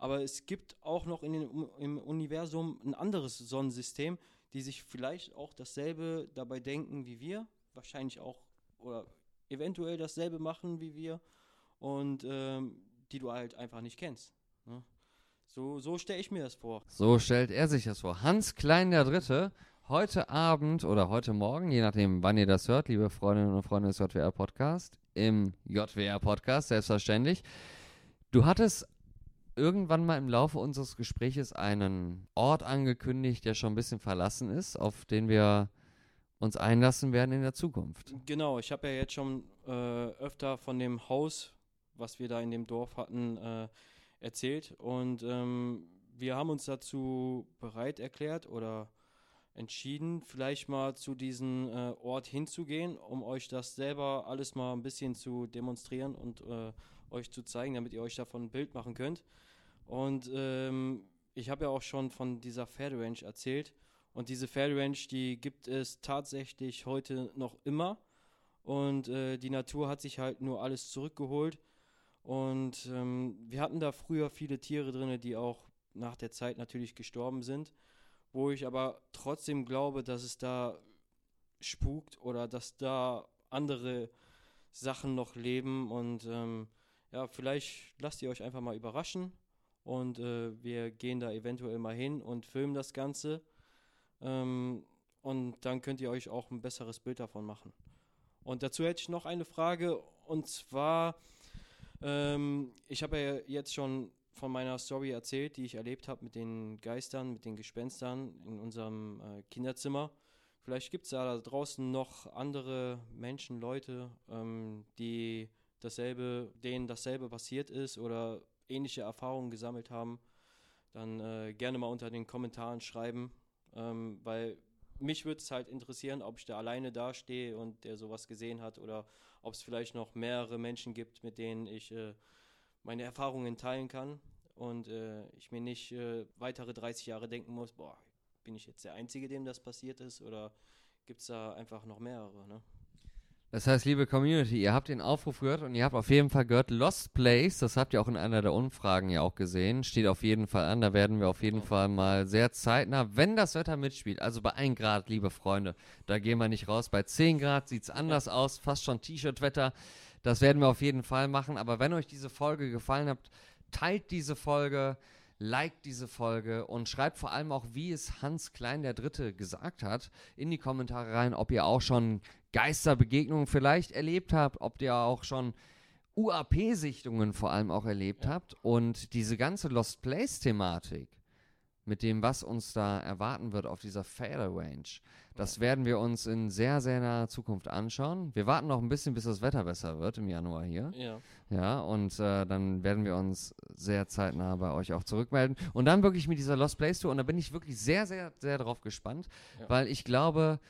aber es gibt auch noch in den, im Universum ein anderes Sonnensystem, die sich vielleicht auch dasselbe dabei denken wie wir, wahrscheinlich auch oder eventuell dasselbe machen wie wir und ähm, die du halt einfach nicht kennst. Ne? So, so stelle ich mir das vor. So stellt er sich das vor. Hans Klein der Dritte, heute Abend oder heute Morgen, je nachdem, wann ihr das hört, liebe Freundinnen und Freunde des JWR Podcast, im JWR Podcast, selbstverständlich. Du hattest irgendwann mal im Laufe unseres Gespräches einen Ort angekündigt, der schon ein bisschen verlassen ist, auf den wir uns einlassen werden in der Zukunft. Genau, ich habe ja jetzt schon äh, öfter von dem Haus, was wir da in dem Dorf hatten, äh, erzählt. Und ähm, wir haben uns dazu bereit erklärt oder entschieden, vielleicht mal zu diesem äh, Ort hinzugehen, um euch das selber alles mal ein bisschen zu demonstrieren und äh, euch zu zeigen, damit ihr euch davon ein Bild machen könnt. Und ähm, ich habe ja auch schon von dieser Pferderanch erzählt. Und diese Pferderanch, die gibt es tatsächlich heute noch immer. Und äh, die Natur hat sich halt nur alles zurückgeholt. Und ähm, wir hatten da früher viele Tiere drin, die auch nach der Zeit natürlich gestorben sind. Wo ich aber trotzdem glaube, dass es da spukt oder dass da andere Sachen noch leben. Und ähm, ja, vielleicht lasst ihr euch einfach mal überraschen. Und äh, wir gehen da eventuell mal hin und filmen das Ganze. Ähm, und dann könnt ihr euch auch ein besseres Bild davon machen. Und dazu hätte ich noch eine Frage. Und zwar, ähm, ich habe ja jetzt schon von meiner Story erzählt, die ich erlebt habe mit den Geistern, mit den Gespenstern in unserem äh, Kinderzimmer. Vielleicht gibt es da draußen noch andere Menschen, Leute, ähm, die dasselbe, denen dasselbe passiert ist oder ähnliche Erfahrungen gesammelt haben. Dann äh, gerne mal unter den Kommentaren schreiben ähm, weil mich würde es halt interessieren, ob ich da alleine dastehe und der sowas gesehen hat oder ob es vielleicht noch mehrere Menschen gibt, mit denen ich äh, meine Erfahrungen teilen kann und äh, ich mir nicht äh, weitere 30 Jahre denken muss, boah, bin ich jetzt der Einzige, dem das passiert ist oder gibt es da einfach noch mehrere, ne? Das heißt, liebe Community, ihr habt den Aufruf gehört und ihr habt auf jeden Fall gehört, Lost Place, das habt ihr auch in einer der Umfragen ja auch gesehen, steht auf jeden Fall an. Da werden wir auf jeden Fall mal sehr zeitnah, wenn das Wetter mitspielt, also bei 1 Grad, liebe Freunde, da gehen wir nicht raus. Bei 10 Grad sieht es anders aus, fast schon T-Shirt-Wetter. Das werden wir auf jeden Fall machen. Aber wenn euch diese Folge gefallen hat, teilt diese Folge liked diese Folge und schreibt vor allem auch, wie es Hans Klein der Dritte gesagt hat, in die Kommentare rein, ob ihr auch schon Geisterbegegnungen vielleicht erlebt habt, ob ihr auch schon UAP-Sichtungen vor allem auch erlebt ja. habt und diese ganze Lost Place-Thematik mit dem, was uns da erwarten wird auf dieser Fader Range. Das werden wir uns in sehr, sehr naher Zukunft anschauen. Wir warten noch ein bisschen, bis das Wetter besser wird im Januar hier. Ja. Ja, und äh, dann werden wir uns sehr zeitnah bei euch auch zurückmelden. Und dann wirklich mit dieser Lost Place Tour. Und da bin ich wirklich sehr, sehr, sehr drauf gespannt, ja. weil ich glaube,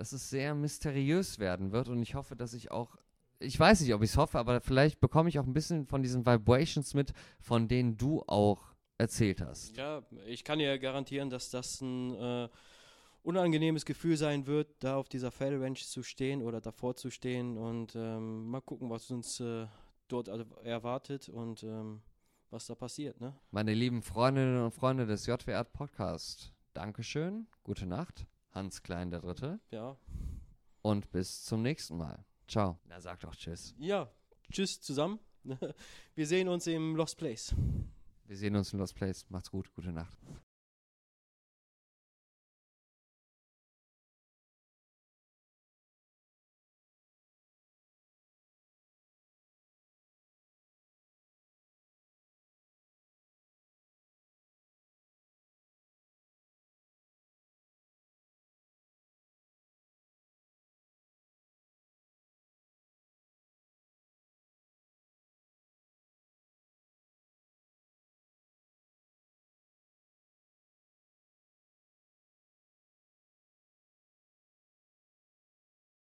dass es sehr mysteriös werden wird. Und ich hoffe, dass ich auch ich weiß nicht, ob ich es hoffe, aber vielleicht bekomme ich auch ein bisschen von diesen Vibrations mit, von denen du auch erzählt hast. Ja, ich kann dir garantieren, dass das ein äh, unangenehmes Gefühl sein wird, da auf dieser Fell Ranch zu stehen oder davor zu stehen und ähm, mal gucken, was uns äh, dort erwartet und ähm, was da passiert. Ne? Meine lieben Freundinnen und Freunde des JWR Podcast, Dankeschön, gute Nacht, Hans Klein der Dritte. Ja. Und bis zum nächsten Mal. Ciao. Na, sag doch Tschüss. Ja, Tschüss zusammen. Wir sehen uns im Lost Place. Wir sehen uns in Lost Place. Macht's gut. Gute Nacht.